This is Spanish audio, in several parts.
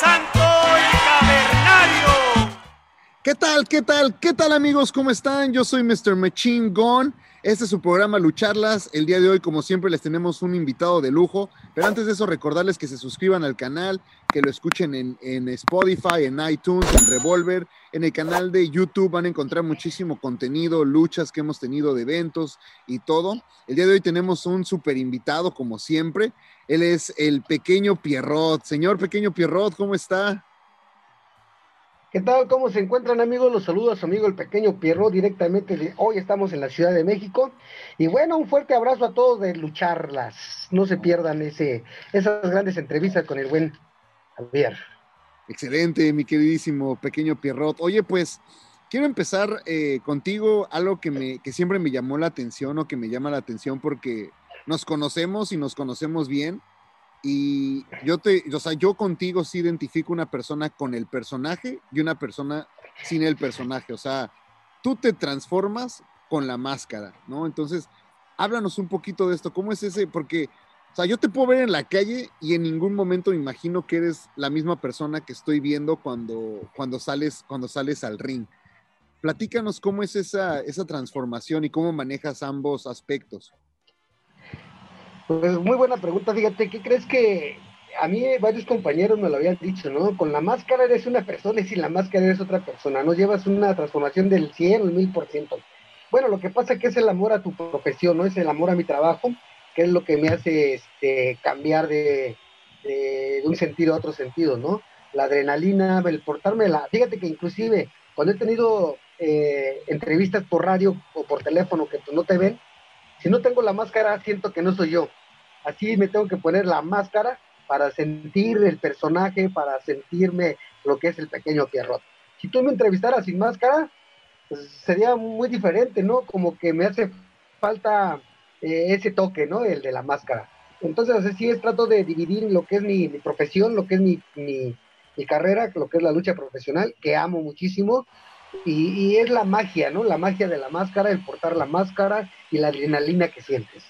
santo y cavernario. ¿Qué tal? ¿Qué tal? ¿Qué tal amigos? ¿Cómo están? Yo soy Mr. Machine Gun. Este es su programa Lucharlas. El día de hoy, como siempre, les tenemos un invitado de lujo. Pero antes de eso, recordarles que se suscriban al canal, que lo escuchen en, en Spotify, en iTunes, en Revolver. En el canal de YouTube van a encontrar muchísimo contenido, luchas que hemos tenido de eventos y todo. El día de hoy tenemos un super invitado, como siempre. Él es el pequeño Pierrot. Señor pequeño Pierrot, ¿cómo está? ¿Qué tal? ¿Cómo se encuentran amigos? Los saludo a su amigo el pequeño Pierrot directamente de hoy estamos en la Ciudad de México. Y bueno, un fuerte abrazo a todos de lucharlas. No se pierdan ese, esas grandes entrevistas con el buen Javier. Excelente, mi queridísimo pequeño Pierrot. Oye, pues quiero empezar eh, contigo algo que, me, que siempre me llamó la atención o que me llama la atención porque nos conocemos y nos conocemos bien. Y yo te, o sea, yo contigo sí identifico una persona con el personaje y una persona sin el personaje. O sea, tú te transformas con la máscara, ¿no? Entonces, háblanos un poquito de esto. ¿Cómo es ese? Porque, o sea, yo te puedo ver en la calle y en ningún momento me imagino que eres la misma persona que estoy viendo cuando, cuando, sales, cuando sales al ring. Platícanos cómo es esa, esa transformación y cómo manejas ambos aspectos. Pues muy buena pregunta, fíjate, ¿qué crees que a mí varios compañeros me lo habían dicho, ¿no? Con la máscara eres una persona y sin la máscara eres otra persona, ¿no? Llevas una transformación del 100 o el 1000%. Bueno, lo que pasa es que es el amor a tu profesión, ¿no? Es el amor a mi trabajo, que es lo que me hace este, cambiar de, un sentido a otro sentido, ¿no? La adrenalina, el portarme la... Fíjate que inclusive cuando he tenido eh, entrevistas por radio o por teléfono que no te ven, si no tengo la máscara, siento que no soy yo. Así me tengo que poner la máscara para sentir el personaje, para sentirme lo que es el pequeño Pierrot. Si tú me entrevistaras sin máscara, pues sería muy diferente, ¿no? Como que me hace falta eh, ese toque, ¿no? El de la máscara. Entonces, así es, trato de dividir lo que es mi, profesión, lo que es mi, carrera, lo que es la lucha profesional, que amo muchísimo, y, y, es la magia, ¿no? La magia de la máscara, el portar la máscara y la adrenalina que sientes.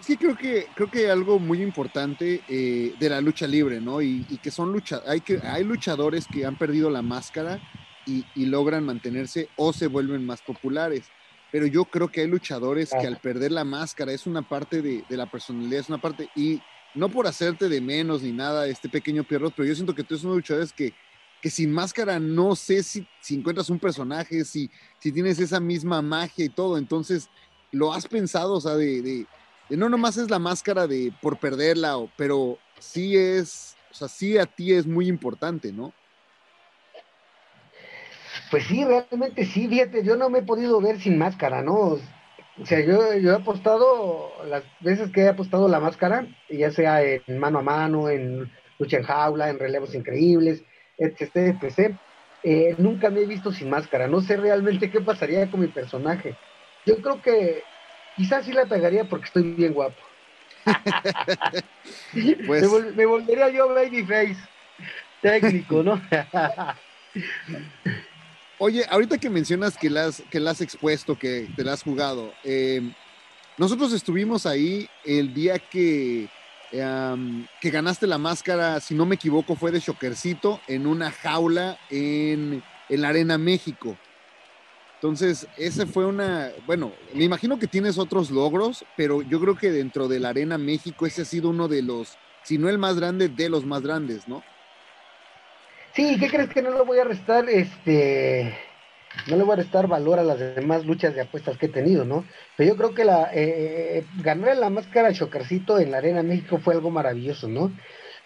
Sí, creo que creo que algo muy importante eh, de la lucha libre, ¿no? Y, y, que son lucha, hay que hay luchadores que han perdido la máscara y, y, logran mantenerse o se vuelven más populares. Pero yo creo que hay luchadores que al perder la máscara es una parte de, de, la personalidad, es una parte y no por hacerte de menos ni nada, este pequeño Pierrot, pero yo siento que tú eres uno de los luchadores que que sin máscara no sé si, si encuentras un personaje, si, si, tienes esa misma magia y todo. Entonces, ¿lo has pensado? O sea, de, de, no nomás es la máscara de por perderla, o, pero sí es, o sea, sí a ti es muy importante, ¿no? Pues sí, realmente sí, fíjate, yo no me he podido ver sin máscara, ¿no? O sea, yo, yo he apostado, las veces que he apostado la máscara, ya sea en mano a mano, en lucha en jaula, en relevos increíbles, etc, etc. Eh, nunca me he visto sin máscara, no sé realmente qué pasaría con mi personaje. Yo creo que quizás sí la pegaría porque estoy bien guapo. pues... me, vol me, volvería yo babyface técnico, ¿no? Oye, ahorita que mencionas que la has, que la has expuesto, que te la has jugado, eh, nosotros estuvimos ahí el día que Que ganaste la máscara, si no me equivoco, fue de Shockercito en una jaula en, en la Arena México. Entonces, ese fue una, bueno, me imagino que tienes otros logros, pero yo creo que dentro de la Arena México ese ha sido uno de los, si no el más grande, de los más grandes, ¿no? Sí, ¿qué crees que no lo voy a restar? Este, no le voy a restar valor a las demás luchas de apuestas que he tenido, ¿no? Pero yo creo que la eh, ganar la máscara Chocarcito en la Arena México fue algo maravilloso, ¿no?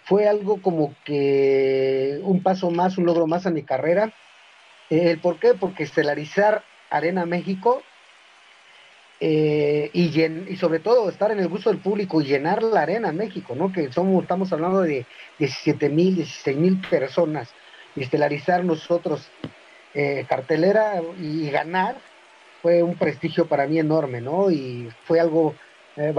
Fue algo como que un paso más, un logro más a mi carrera. Eh, ¿El por qué? Porque estelarizar Arena México eh, y, y sobre todo estar en el gusto del público y llenar la Arena México, ¿no? Que somos, estamos hablando de 17 mil, 16 mil personas. Y estelarizar nosotros eh, cartelera y ganar fue un prestigio para mí enorme, ¿no? Y fue algo eh,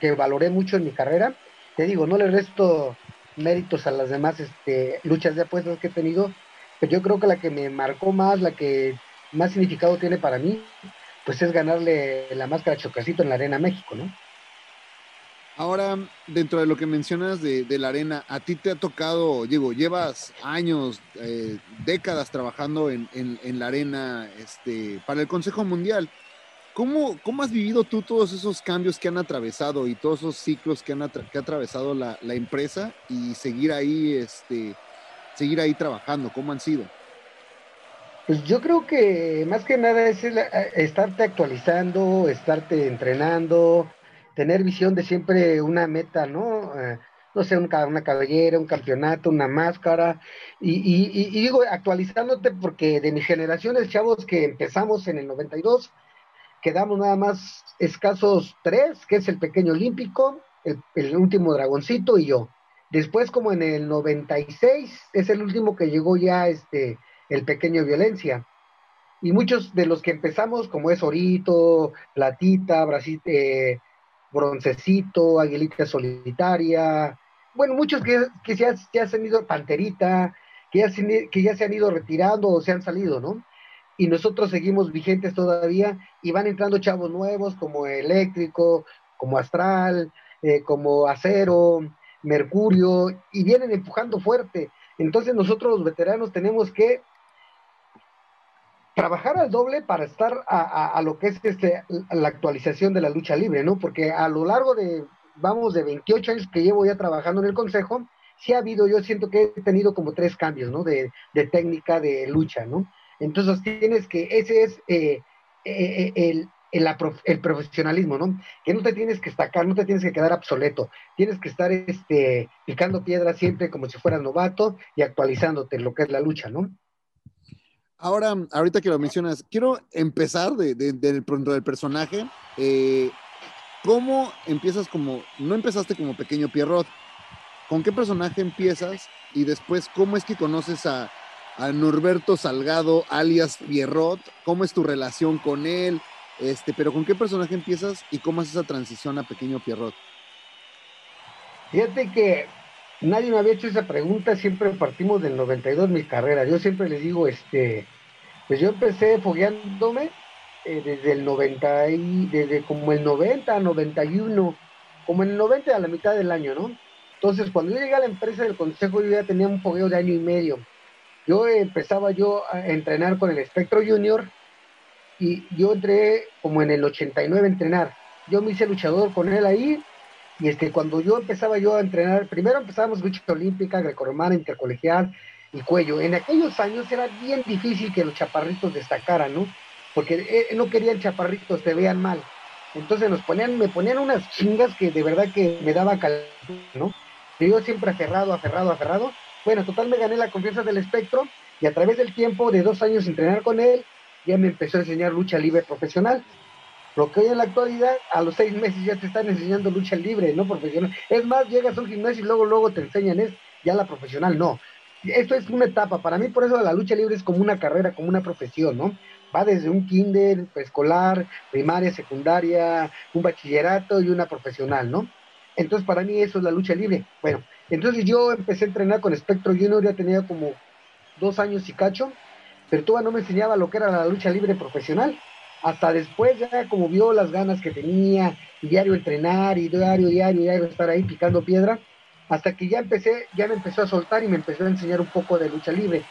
que valoré mucho en mi carrera. Te digo, no le resto méritos a las demás este, luchas de apuestas que he tenido, pero yo creo que la que me marcó más, la que más significado tiene para mí, pues es ganarle la máscara Chocacito en la Arena México, ¿no? Ahora, dentro de lo que mencionas de, la arena, a ti te ha tocado, digo, llevas años, eh, décadas trabajando en, la arena este, para el Consejo Mundial. ¿Cómo, ¿Cómo, has vivido tú todos esos cambios que han atravesado y todos esos ciclos que, han ha atravesado la, empresa y seguir ahí, este, seguir ahí trabajando? ¿Cómo han sido? Pues yo creo que más que nada es eh, estarte actualizando, estarte entrenando, tener visión de siempre una meta, ¿no? Eh, no sé, una cabellera, un campeonato, una máscara, y, digo, actualizándote porque de mis generaciones, chavos, que empezamos en el 92, quedamos nada más escasos tres, que es el pequeño olímpico, el, último dragoncito y yo. Después, como en el 96, es el último que llegó ya este, el pequeño violencia. Y muchos de los que empezamos, como es Orito, Platita, Brasil, eh, Broncecito, Aguilita Solitaria, bueno, muchos que, que ya, se han ido, Panterita, que ya, se, que ya se han ido retirando o se han salido, ¿no? Y nosotros seguimos vigentes todavía y van entrando chavos nuevos como Eléctrico, como Astral, eh, como Acero, Mercurio, y vienen empujando fuerte. Entonces nosotros los veteranos tenemos que trabajar al doble para estar a, lo que es este, la actualización de la lucha libre, ¿no? Porque a lo largo de, vamos, de 28 años que llevo ya trabajando en el Consejo, sí ha habido, yo siento que he tenido como tres cambios, ¿no? De, técnica de lucha, ¿no? Entonces tienes que, ese es eh, eh, el, el, profesionalismo, ¿no? Que no te tienes que estacar, no te tienes que quedar obsoleto, tienes que estar este, picando piedra siempre como si fueras novato y actualizándote lo que es la lucha, ¿no? Ahora, ahorita que lo mencionas, quiero empezar de, del, personaje. Eh, ¿Cómo empiezas como, no empezaste como pequeño Pierrot? ¿Con qué personaje empiezas? Y después, ¿cómo es que conoces a, a Norberto Salgado, alias Pierrot? ¿Cómo es tu relación con él? Este, pero ¿con qué personaje empiezas y cómo es esa transición a pequeño Pierrot? Fíjate que nadie me había hecho esa pregunta, siempre partimos del 92 mi carrera. Yo siempre les digo, este, pues yo empecé fogueándome eh, desde el 90, y, desde como el 90, 91, como en el 90 a la mitad del año, ¿no? Entonces, cuando yo llegué a la empresa del consejo, yo ya tenía un fogueo de año y medio. Yo empezaba yo a entrenar con el Espectro Junior y yo entré como en el 89 a entrenar. Yo me hice luchador con él ahí y este, cuando yo empezaba yo a entrenar, primero empezábamos lucha olímpica, grecorromana, intercolegial y cuello. En aquellos años era bien difícil que los chaparritos destacaran, ¿no? Porque eh, no querían chaparritos, te vean mal. Entonces nos ponían, me ponían unas chingas que de verdad que me daba calor, ¿no? Y yo siempre aferrado, aferrado, aferrado. Bueno, total me gané la confianza del espectro y a través del tiempo de dos años entrenar con él, ya me empezó a enseñar lucha libre profesional. Lo que hoy en la actualidad, a los seis meses ya te están enseñando lucha libre, no profesional. Es más, llegas a un gimnasio y luego, luego te enseñan, es ya la profesional, no. Esto es una etapa, para mí por eso la lucha libre es como una carrera, como una profesión, ¿no? Va desde un kinder, escolar, primaria, secundaria, un bachillerato y una profesional, ¿no? Entonces para mí eso es la lucha libre. Bueno, entonces yo empecé a entrenar con Spectro Junior, ya tenía como dos años y cacho, pero todavía no me enseñaba lo que era la lucha libre profesional hasta después ya como vio las ganas que tenía, diario entrenar y diario, diario, diario estar ahí picando piedra, hasta que ya empecé, ya me empezó a soltar y me empezó a enseñar un poco de lucha libre,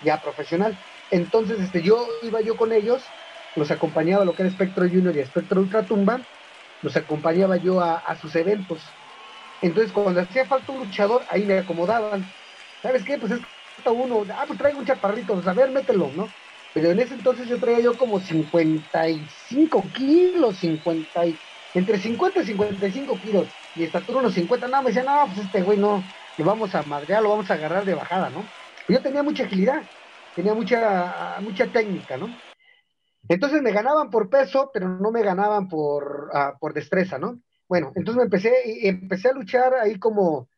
ya profesional. Entonces, este, yo iba yo con ellos, los acompañaba lo que era Espectro Junior y Espectro Ultratumba, los acompañaba yo a, a sus eventos. Entonces, cuando hacía falta un luchador, ahí me acomodaban. ¿Sabes qué? Pues es uno, ah, pues traigo un chaparrito, pues a ver, mételo, ¿no? Pero en ese entonces yo traía yo como 55 kilos, 50 entre 50 y 55 kilos. Y estatura unos 50, no, me decía, no, pues este güey no, lo vamos a madrear, lo vamos a agarrar de bajada, ¿no? yo tenía mucha agilidad, tenía mucha, mucha técnica, ¿no? Entonces me ganaban por peso, pero no me ganaban por, uh, por destreza, ¿no? Bueno, entonces me empecé, empecé a luchar ahí como,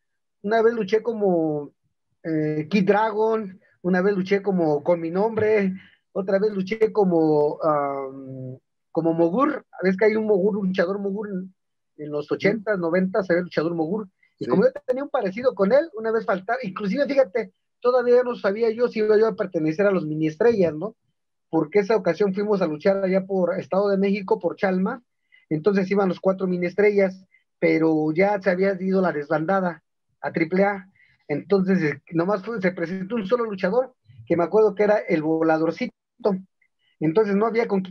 una vez luché como eh, Kid Dragon, una vez luché como con mi nombre, otra vez luché como, como Mogur, a veces que hay un Mogur, un luchador Mogur en, los 80, 90, se ve luchador Mogur, y como yo tenía un parecido con él, una vez faltar, inclusive fíjate, todavía no sabía yo si iba yo a pertenecer a los mini estrellas, ¿no? Porque esa ocasión fuimos a luchar allá por Estado de México, por Chalma, entonces iban los cuatro mini estrellas, pero ya se había ido la desbandada a AAA. Entonces, nomás se presentó un solo luchador, que me acuerdo que era el voladorcito. Entonces no había con,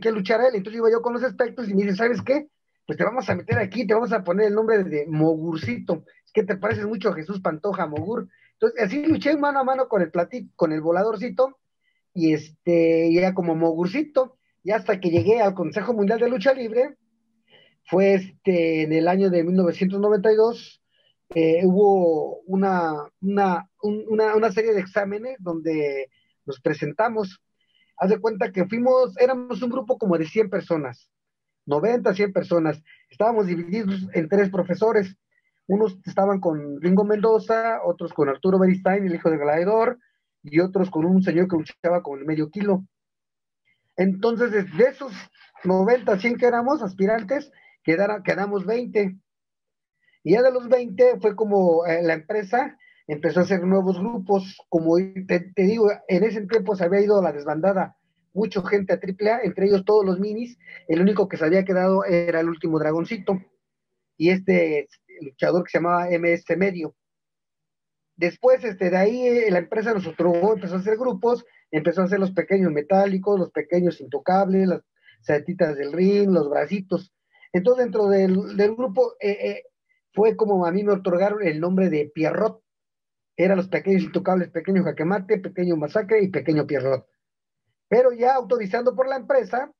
qué luchar él. Entonces iba yo con los aspectos y me dice, ¿sabes qué? Pues te vamos a meter aquí, te vamos a poner el nombre de Mogurcito. Es que te pareces mucho a Jesús Pantoja, Mogur. Entonces así luché mano a mano con el platito, con el voladorcito, y este, ya como Mogurcito, y hasta que llegué al Consejo Mundial de Lucha Libre, fue este, en el año de 1992, eh, hubo una, una, una serie de exámenes donde nos presentamos haz de cuenta que fuimos, éramos un grupo como de 100 personas, 90, 100 personas. Estábamos divididos en tres profesores. Unos estaban con Ringo Mendoza, otros con Arturo Beristain, el hijo del gladiador, y otros con un señor que luchaba con el medio kilo. Entonces, de esos 90, 100 que éramos aspirantes, quedamos 20. Y ya de los 20 fue como eh, la empresa empezó a hacer nuevos grupos, como te, digo, en ese tiempo se había ido a la desbandada mucha gente a AAA, entre ellos todos los minis, el único que se había quedado era el último dragoncito, y este luchador que se llamaba MS Medio. Después, este, de ahí eh, la empresa nos otorgó, empezó a hacer grupos, empezó a hacer los pequeños metálicos, los pequeños intocables, las setitas del ring, los bracitos. Entonces, dentro del, grupo, eh, eh, fue como a mí me otorgaron el nombre de Pierrot, eran los pequeños intocables, pequeño jaquemate, pequeño masacre y pequeño pierrot. Pero ya autorizando por la empresa,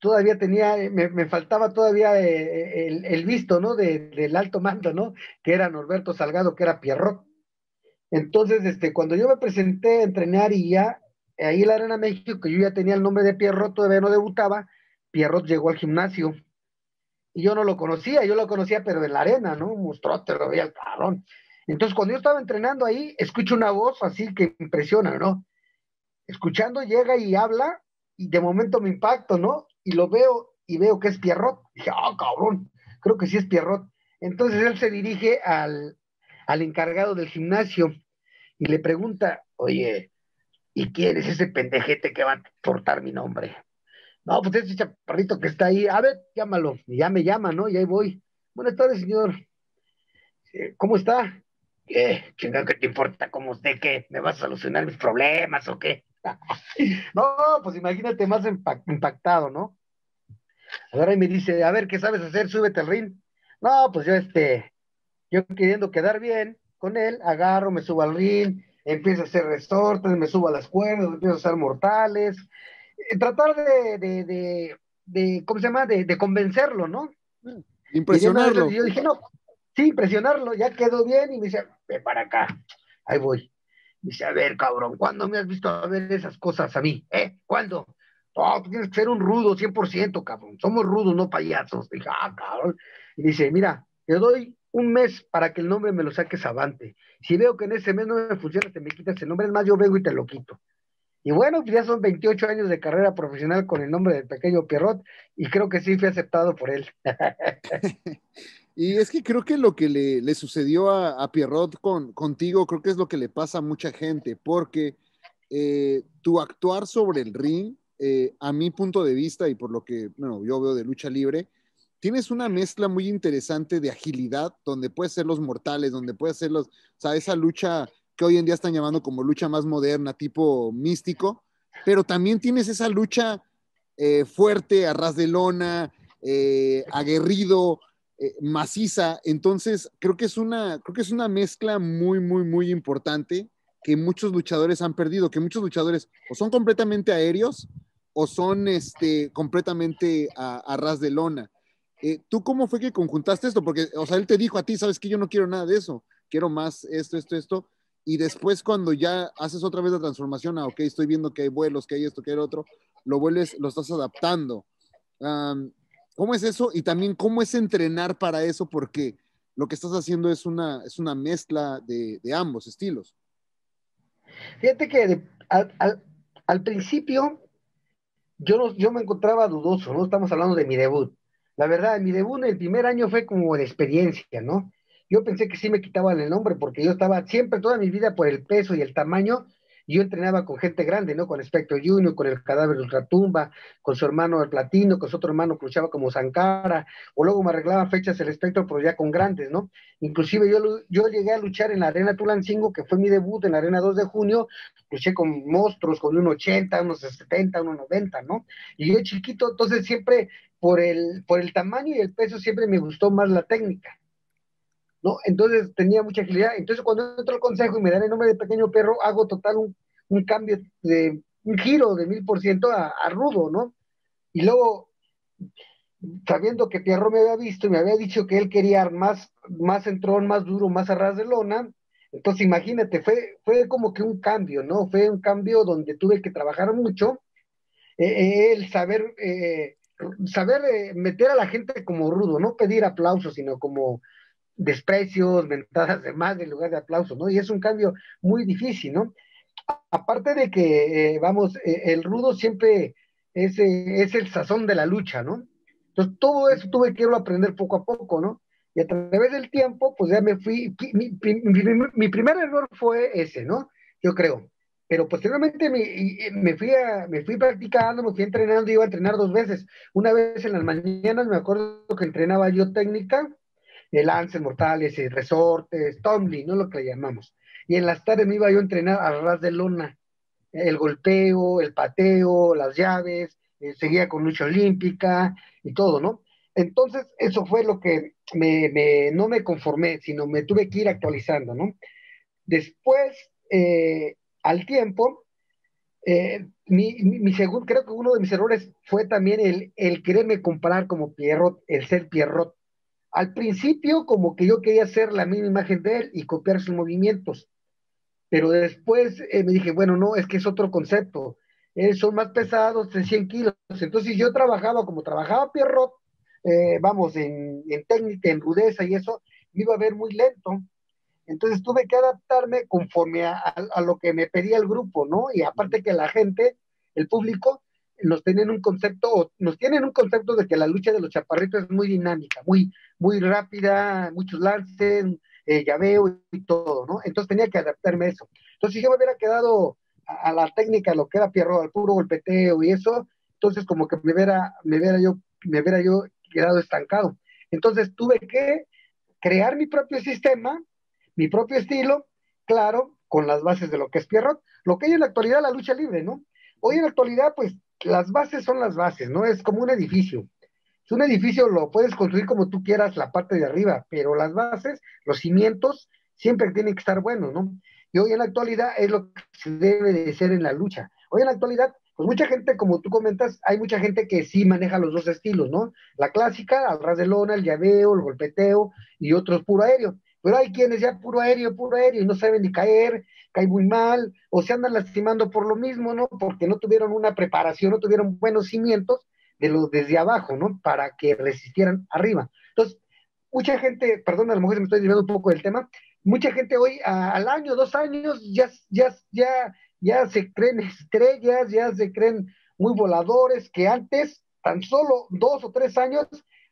todavía tenía, me, faltaba todavía eh, el, visto, ¿no? del alto mando, ¿no? Que era Norberto Salgado, que era Pierrot. Entonces, este, cuando yo me presenté a entrenar y ya, ahí en la Arena México, que yo ya tenía el nombre de Pierrot, todavía no debutaba, Pierrot llegó al gimnasio. Y yo no lo conocía, yo lo conocía, pero en la arena, ¿no? Un monstruote, lo veía el cabrón. Entonces, cuando yo estaba entrenando ahí, escucho una voz así que impresiona, ¿no? Escuchando, llega y habla, y de momento me impacto, ¿no? Y lo veo, y veo que es Pierrot. Dije, ah, cabrón, creo que sí es Pierrot. Entonces él se dirige al, al encargado del gimnasio y le pregunta, oye, ¿y quién es ese pendejete que va a portar mi nombre? No, pues ese chaparrito que está ahí, a ver, llámalo. Y ya me llama, ¿no? Y ahí voy. Buenas tardes, señor. Eh, ¿Cómo está? ¿Qué? Chingado, ¿qué te importa? ¿Cómo usted qué? ¿Me vas a solucionar mis problemas o qué? no, pues imagínate más impactado, ¿no? Ahora me dice, a ver, ¿qué sabes hacer? Súbete al ring. No, pues yo, este, yo queriendo quedar bien con él, agarro, me subo al ring, empiezo a hacer resortes, me subo a las cuerdas, empiezo a hacer mortales, eh, tratar de, de, de, de, ¿cómo se llama? De, de convencerlo, ¿no? Impresionarlo. Y yo dije, no, sí, presionarlo, ya quedó bien, y me dice, ve para acá, ahí voy. Dice, a ver, cabrón, ¿cuándo me has visto a ver esas cosas a mí? ¿Eh? ¿Cuándo? Tú tienes que ser un rudo, 100%, cabrón. Somos rudos, no payasos. Dije, ah, cabrón. Y dice, mira, te doy un mes para que el nombre me lo saques avante. Si veo que en ese mes no me funciona, te me quitas el nombre. Es más, yo vengo y te lo quito. Y bueno, ya son 28 años de carrera profesional con el nombre del pequeño Pierrot y creo que sí fui aceptado por él. Y es que creo que lo que le, sucedió a, Pierrot con, contigo, creo que es lo que le pasa a mucha gente, porque eh, tu actuar sobre el ring, eh, a mi punto de vista y por lo que bueno, yo veo de lucha libre, tienes una mezcla muy interesante de agilidad, donde puedes ser los mortales, donde puedes ser los, o sea, esa lucha que hoy en día están llamando como lucha más moderna, tipo místico, pero también tienes esa lucha eh, fuerte, a ras de lona, aguerrido, eh, maciza. Entonces, creo que, es una, creo que es una mezcla muy, muy, muy importante que muchos luchadores han perdido, que muchos luchadores o son completamente aéreos o son este, completamente a, ras de lona. Eh, ¿Tú cómo fue que conjuntaste esto? Porque, o sea, él te dijo a ti, sabes que yo no quiero nada de eso, quiero más esto, esto, esto. Y después cuando ya haces otra vez la transformación a, ok, estoy viendo que hay vuelos, que hay esto, que hay otro, lo vuelves, lo estás adaptando. ¿Cómo es eso? Y también cómo es entrenar para eso, porque lo que estás haciendo es una, es una mezcla de, ambos estilos. Fíjate que al, principio yo, yo me encontraba dudoso, ¿no? Estamos hablando de mi debut. La verdad, mi debut en el primer año fue como de experiencia, ¿no? Yo pensé que sí me quitaban el nombre porque yo estaba siempre, toda mi vida, por el peso y el tamaño, yo entrenaba con gente grande, ¿no? Con Espectro Junior, con el cadáver de Ultratumba, con su hermano el Platino, con su otro hermano que luchaba como Sankara, o luego me arreglaba fechas el Espectro, pero ya con grandes, ¿no? Inclusive yo, yo llegué a luchar en la Arena Tulancingo, que fue mi debut en la Arena 2 de junio, luché con monstruos, con un 80, unos 70, unos 90, ¿no? Y yo chiquito, entonces siempre por el, por el tamaño y el peso siempre me gustó más la técnica. ¿No? Entonces tenía mucha agilidad. Entonces cuando entro al consejo y me dan el nombre de pequeño perro, hago total un, cambio de un giro de mil por ciento a rudo, ¿no? Y luego, sabiendo que Pierro me había visto y me había dicho que él quería más, más entrón, más duro, más a ras de lona, entonces imagínate, fue, fue como que un cambio, ¿no? Fue un cambio donde tuve que trabajar mucho, eh, eh, el saber, eh, saber meter a la gente como rudo, no pedir aplausos, sino como desprecios, mentadas de más en lugar de aplausos, ¿no? Y es un cambio muy difícil, ¿no? Aparte de que, eh, vamos, eh, el rudo siempre es, eh, es, el sazón de la lucha, ¿no? Entonces, todo eso tuve que aprender poco a poco, ¿no? Y a través del tiempo, pues ya me fui, mi, mi, primer error fue ese, ¿no? Yo creo. Pero posteriormente me, me, fui a, me fui practicando, me fui entrenando, iba a entrenar dos veces. Una vez en las mañanas, me acuerdo que entrenaba yo técnica, el lances mortales, resortes, tumbling, ¿no? Lo que le llamamos. Y en las tardes me iba yo a entrenar a ras de lona, el golpeo, el pateo, las llaves, eh, seguía con lucha olímpica y todo, ¿no? Entonces, eso fue lo que me, no me conformé, sino me tuve que ir actualizando, ¿no? Después, eh, al tiempo, eh, mi, mi, segundo, creo que uno de mis errores fue también el, el quererme comparar como Pierrot, el ser Pierrot. Al principio, como que yo quería hacer la misma imagen de él y copiar sus movimientos, pero después eh, me dije, bueno, no, es que es otro concepto, eh, son más pesados de 100 kilos. Entonces yo trabajaba como trabajaba Pierrot, eh, vamos, en, técnica, en rudeza y eso, me iba a ver muy lento. Entonces tuve que adaptarme conforme a, a, lo que me pedía el grupo, ¿no? Y aparte que la gente, el público, nos tienen un concepto, nos tienen un concepto de que la lucha de los chaparritos es muy dinámica, muy, muy rápida, muchos lances, eh, llaveo y todo, ¿no? Entonces tenía que adaptarme a eso. Entonces, si yo me hubiera quedado a, la técnica, lo que era Pierro, al puro golpeteo y eso, entonces como que me hubiera, me hubiera yo, me hubiera yo quedado estancado. Entonces tuve que crear mi propio sistema, mi propio estilo, claro, con las bases de lo que es Pierrot, lo que hay en la actualidad la lucha libre, ¿no? Hoy en la actualidad, pues las bases son las bases, ¿no? Es como un edificio. Es un edificio, lo puedes construir como tú quieras la parte de arriba, pero las bases, los cimientos, siempre tienen que estar buenos, ¿no? Y hoy en la actualidad es lo que se debe de ser en la lucha. Hoy en la actualidad, pues mucha gente, como tú comentas, hay mucha gente que sí maneja los dos estilos, ¿no? La clásica, al ras de lona, el llaveo, el golpeteo y otros puro aéreo. Pero hay quienes ya puro aéreo, puro aéreo y no saben ni caer, cae muy mal, o se andan lastimando por lo mismo, ¿no? Porque no tuvieron una preparación, no tuvieron buenos cimientos de los desde abajo, ¿no? Para que resistieran arriba. Entonces, mucha gente, perdón, a lo mejor me estoy desviando un poco del tema, mucha gente hoy al año, dos años, ya, ya, ya, ya se creen estrellas, ya se creen muy voladores, que antes, tan solo dos o tres años,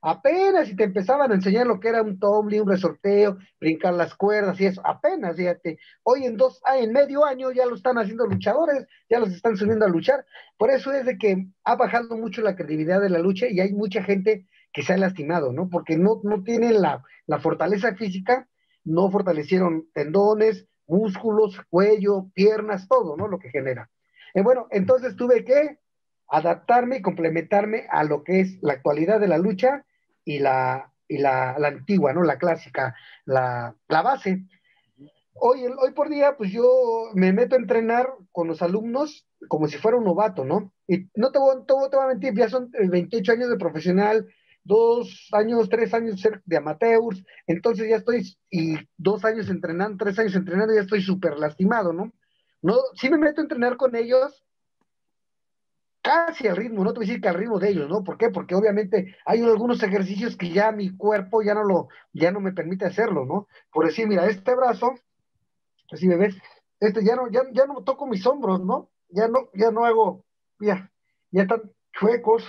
apenas si te empezaban a enseñar lo que era un tumbling, un resorteo, brincar las cuerdas y eso, apenas, fíjate, hoy en dos, ah, en medio año ya lo están haciendo luchadores, ya los están subiendo a luchar, por eso es de que ha bajado mucho la credibilidad de la lucha y hay mucha gente que se ha lastimado, ¿no? Porque no, no tienen la, la fortaleza física, no fortalecieron tendones, músculos, cuello, piernas, todo, ¿no? Lo que genera. Y bueno, entonces tuve que adaptarme y complementarme a lo que es la actualidad de la lucha y la, y la, antigua, ¿no? La clásica, la, base. Hoy, hoy por día, pues yo me meto a entrenar con los alumnos como si fuera un novato, ¿no? Y no te voy, te voy a mentir, ya son 28 años de profesional, dos años, tres años de amateurs, entonces ya estoy, y dos años entrenando, tres años entrenando, ya estoy súper lastimado, ¿no? No, sí me meto a entrenar con ellos, casi al ritmo, no te voy a decir que al ritmo de ellos, ¿no? ¿Por qué? Porque obviamente hay algunos ejercicios que ya mi cuerpo ya no lo, ya no me permite hacerlo, ¿no? Por decir, mira, este brazo, así me ves, este ya no, ya, ya no toco mis hombros, ¿no? Ya no, ya no hago, ya, ya están chuecos,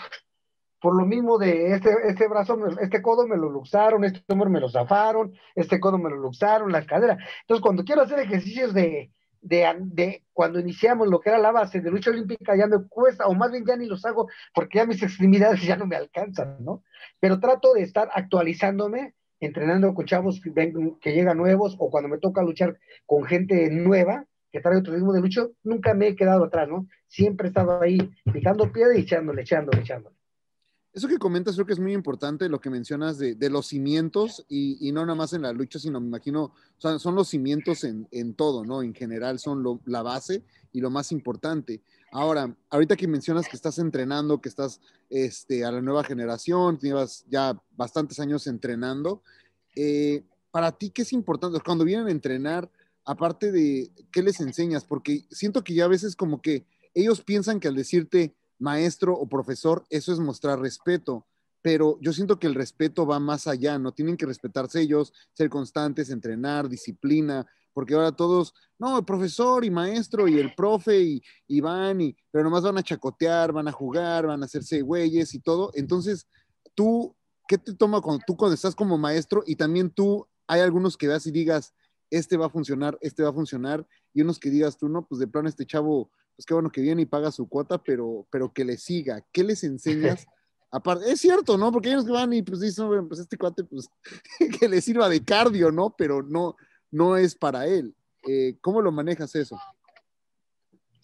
por lo mismo de este, este brazo, este codo me lo luxaron, este hombro me lo zafaron, este codo me lo luxaron, la cadera. Entonces, cuando quiero hacer ejercicios de, de, cuando iniciamos lo que era la base de lucha olímpica ya me cuesta, o más bien ya ni los hago porque ya mis extremidades ya no me alcanzan, ¿no? Pero trato de estar actualizándome, entrenando con chavos que, que llegan nuevos o cuando me toca luchar con gente nueva que trae otro ritmo de lucha, nunca me he quedado atrás, ¿no? Siempre he estado ahí picando piedra y echándole, echándole, echándole. Eso que comentas creo que es muy importante, lo que mencionas de, los cimientos y, no nada más en la lucha, sino me imagino, son los cimientos en, todo, ¿no? En general son la base y lo más importante. Ahora, ahorita que mencionas que estás entrenando, que estás este, a la nueva generación, llevas ya bastantes años entrenando, eh, para ti, ¿qué es importante? Cuando vienen a entrenar, aparte de qué les enseñas, porque siento que ya a veces como que ellos piensan que al decirte, maestro o profesor, eso es mostrar respeto, pero yo siento que el respeto va más allá, no tienen que respetarse ellos, ser constantes, entrenar, disciplina, porque ahora todos, no, el profesor y maestro y el profe y, y van, y, pero nomás van a chacotear, van a jugar, van a hacerse güeyes y todo. Entonces, tú, ¿qué te toma cuando tú cuando estás como maestro y también tú, hay algunos que veas y digas, este va a funcionar, este va a funcionar, y unos que digas tú, no, pues de plano este chavo pues qué bueno que viene y paga su cuota, pero, pero que le siga. ¿Qué les enseñas? Aparte, es cierto, ¿no? Porque ellos que van y pues dicen, pues este cuate, pues que le sirva de cardio, ¿no? Pero no, no es para él. Eh, ¿Cómo lo manejas eso?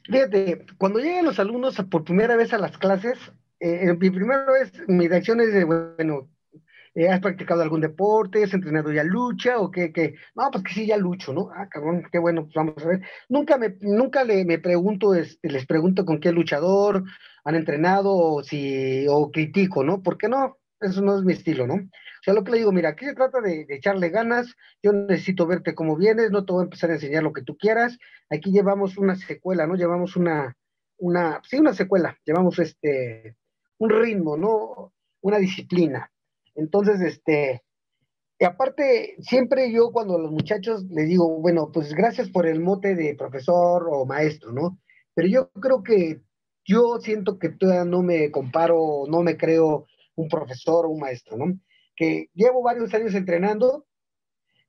Fíjate, cuando llegan los alumnos por primera vez a las clases, eh, mi primera vez, mi reacción es de, bueno, eh, ¿has practicado algún deporte? ¿Has entrenado ya lucha? ¿O qué, qué? No, pues que sí, ya lucho, ¿no? Ah, cabrón, qué bueno, pues vamos a ver. Nunca me, nunca le, me pregunto, este, les pregunto con qué luchador han entrenado o si, o critico, ¿no? ¿Por qué no? Eso no es mi estilo, ¿no? O sea, lo que le digo, mira, aquí se trata de, de, echarle ganas, yo necesito verte cómo vienes, no te voy a empezar a enseñar lo que tú quieras, aquí llevamos una secuela, ¿no? Llevamos una, una, sí, una secuela, llevamos este, un ritmo, ¿no? Una disciplina. Entonces, este, y aparte, siempre yo cuando a los muchachos les digo, bueno, pues gracias por el mote de profesor o maestro, ¿no? Pero yo creo que yo siento que todavía no me comparo, no me creo un profesor o un maestro, ¿no? Que llevo varios años entrenando,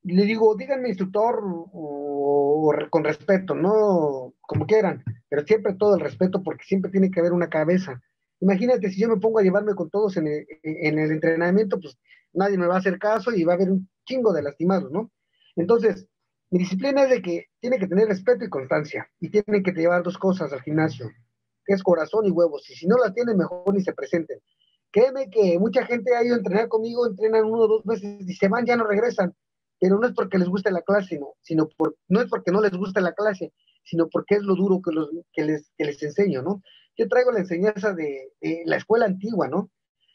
y le digo, díganme instructor o, con respeto, ¿no? Como quieran, pero siempre todo el respeto porque siempre tiene que haber una cabeza. Imagínate si yo me pongo a llevarme con todos en el, entrenamiento, pues nadie me va a hacer caso y va a haber un chingo de lastimados, ¿no? Entonces, mi disciplina es de que tiene que tener respeto y constancia y tiene que llevar dos cosas al gimnasio, que es corazón y huevos. Y si no las tiene, mejor ni se presenten. Créeme que mucha gente ha ido a entrenar conmigo, entrenan uno o dos veces y se van, ya no regresan. Pero no es porque les guste la clase, no, sino no es porque no les guste la clase, sino porque es lo duro que, los, que, les, que les enseño, ¿no? Yo traigo la enseñanza de, la escuela antigua, ¿no?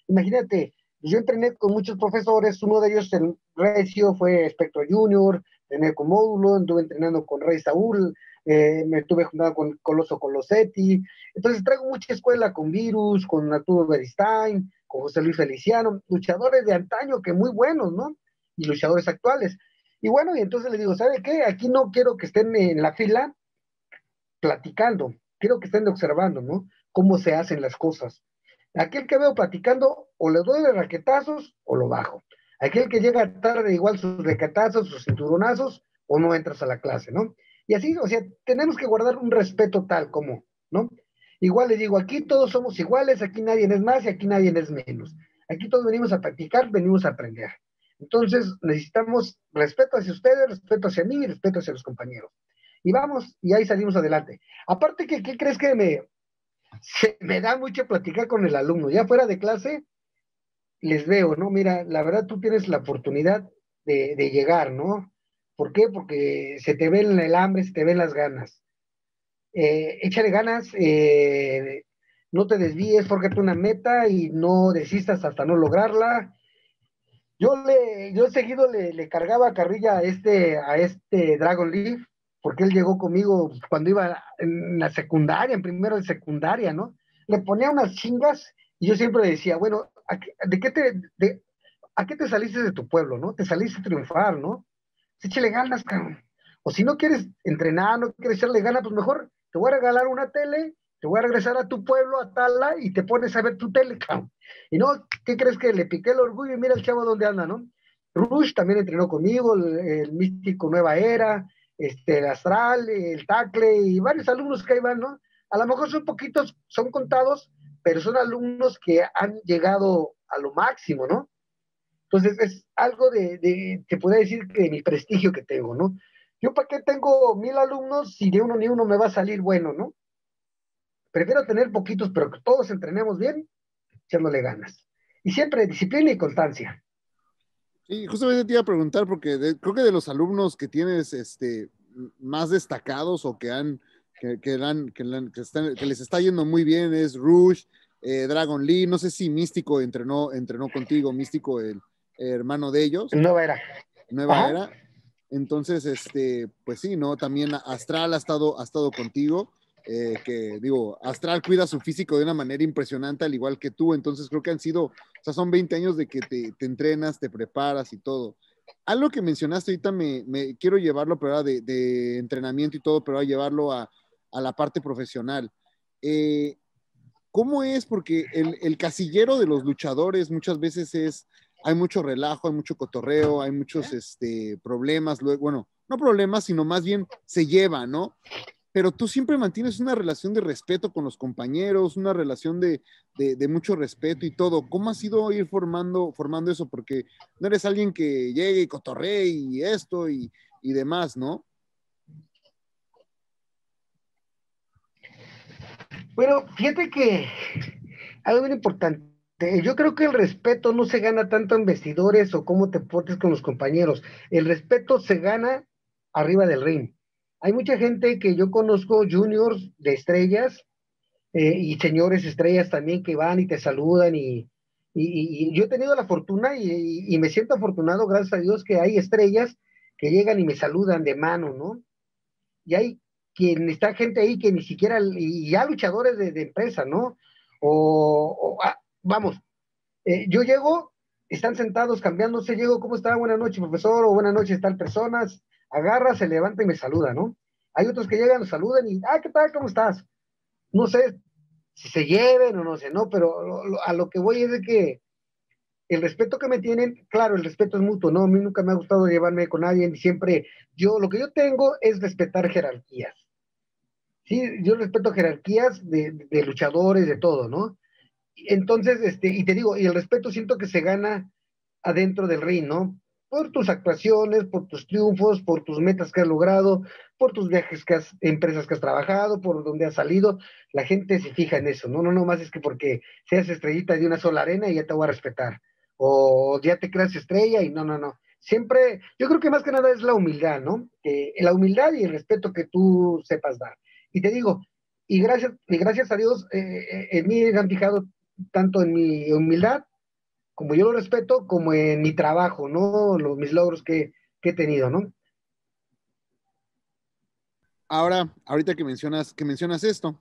Imagínate, yo entrené con muchos profesores, uno de ellos en Recio fue Espectro Junior, entrené con Módulo, estuve entrenando con Rey Saúl, eh, me estuve juntando con Coloso Colosetti, entonces traigo mucha escuela con Virus, con Arturo Beristain, con José Luis Feliciano, luchadores de antaño que muy buenos, ¿no? Y luchadores actuales. Y bueno, y entonces le digo, ¿sabe qué? Aquí no quiero que estén en la fila platicando, quiero que estén observando, ¿no? Cómo se hacen las cosas. Aquel que veo platicando, o le doy de raquetazos o lo bajo. Aquel que llega tarde, igual sus raquetazos, sus cinturonazos, o no entras a la clase, ¿no? Y así, o sea, tenemos que guardar un respeto tal como, ¿no? Igual le digo, aquí todos somos iguales, aquí nadie es más y aquí nadie es menos. Aquí todos venimos a practicar, venimos a aprender. Entonces necesitamos respeto hacia ustedes, respeto hacia mí y respeto hacia los compañeros y vamos, y ahí salimos adelante. Aparte que, ¿qué crees que me, me da mucho platicar con el alumno? Ya fuera de clase, les veo, ¿no? Mira, la verdad tú tienes la oportunidad de, llegar, ¿no? ¿Por qué? Porque se te ve el hambre, se te ven las ganas. Eh, échale ganas, eh, no te desvíes, tú una meta y no desistas hasta no lograrla. Yo le, yo seguido le, le cargaba carrilla a este, a este Dragon Leaf, porque él llegó conmigo cuando iba en la secundaria, en primero de secundaria, ¿no? Le ponía unas chingas y yo siempre decía, bueno, ¿de qué te, de, ¿a qué te saliste de tu pueblo, no? Te saliste a triunfar, ¿no? Échale ganas, cabrón. O si no quieres entrenar, no quieres echarle ganas, pues mejor te voy a regalar una tele, te voy a regresar a tu pueblo, a Tala, y te pones a ver tu tele, cabrón. Y no, ¿qué crees que le piqué el orgullo? Y mira el chavo dónde anda, ¿no? Rush también entrenó conmigo, el místico Nueva Era, este, el astral, el tacle y varios alumnos que ahí van, ¿no? A lo mejor son poquitos, son contados, pero son alumnos que han llegado a lo máximo, ¿no? Entonces es algo de, de te puedo decir que de mi prestigio que tengo, ¿no? Yo para qué tengo mil alumnos si de uno ni uno me va a salir bueno, ¿no? Prefiero tener poquitos, pero que todos entrenemos bien, echándole ganas. Y siempre disciplina y constancia. Sí, justamente te iba a preguntar, porque creo que de los alumnos que tienes este, más destacados o que han, que, que, que, les está yendo muy bien es Rouge, eh, Dragon Lee, no sé si Místico entrenó, entrenó contigo, Místico, el, hermano de ellos. Nueva era. Nueva era. Entonces, este, pues sí, ¿no? También Astral ha estado, ha estado contigo. Eh, que digo, Astral cuida su físico de una manera impresionante, al igual que tú, entonces creo que han sido, o sea, son 20 años de que te, entrenas, te preparas y todo. Algo que mencionaste ahorita me, me quiero llevarlo, pero de, de, entrenamiento y todo, pero a llevarlo a, a, la parte profesional. Eh, ¿Cómo es? Porque el, el, casillero de los luchadores muchas veces es, hay mucho relajo, hay mucho cotorreo, hay muchos este, problemas, luego, bueno, no problemas, sino más bien se lleva, ¿no? Pero tú siempre mantienes una relación de respeto con los compañeros, una relación de, mucho respeto y todo. ¿Cómo ha sido ir formando, eso? Porque no eres alguien que llegue y cotorree y esto y, demás, ¿no? Bueno, fíjate que algo bien importante. Yo creo que el respeto no se gana tanto en vestidores o cómo te portes con los compañeros. El respeto se gana arriba del ring hay mucha gente que yo conozco, juniors de estrellas eh, y señores estrellas también que van y te saludan y, yo he tenido la fortuna y, me siento afortunado, gracias a Dios, que hay estrellas que llegan y me saludan de mano, ¿no? Y hay quien está gente ahí que ni siquiera, y ya luchadores de, empresa, ¿no? O, ah, vamos, eh, yo llego, están sentados cambiándose, llego, ¿cómo está? Buenas noches, profesor, o buenas noches, tal personas, agarra, se levanta y me saluda, ¿no? Hay otros que llegan, saludan y, ah, ¿qué tal? ¿Cómo estás? No sé si se lleven o no sé, ¿no? Pero a lo que voy es de que el respeto que me tienen, claro, el respeto es mutuo, ¿no? A mí nunca me ha gustado llevarme con nadie, siempre, yo, lo que yo tengo es respetar jerarquías. Sí, yo respeto jerarquías de, de luchadores, de todo, ¿no? Entonces, este, y te digo, y el respeto siento que se gana adentro del ring, ¿no? Por tus actuaciones, por tus triunfos, por tus metas que has logrado, por tus viajes que has, empresas que has trabajado, por donde has salido, la gente se fija en eso, no, no, no más es que porque seas estrellita de una sola arena y ya te voy a respetar, o ya te creas estrella y no, no, no. Siempre, yo creo que más que nada es la humildad, ¿no? Que, la humildad y el respeto que tú sepas dar. Y te digo, y gracias, y gracias a Dios, eh, eh en mí han fijado tanto en mi humildad como yo lo respeto, como en mi trabajo, ¿no? Los, mis logros que, he tenido, ¿no? Ahora, ahorita que mencionas, que mencionas esto,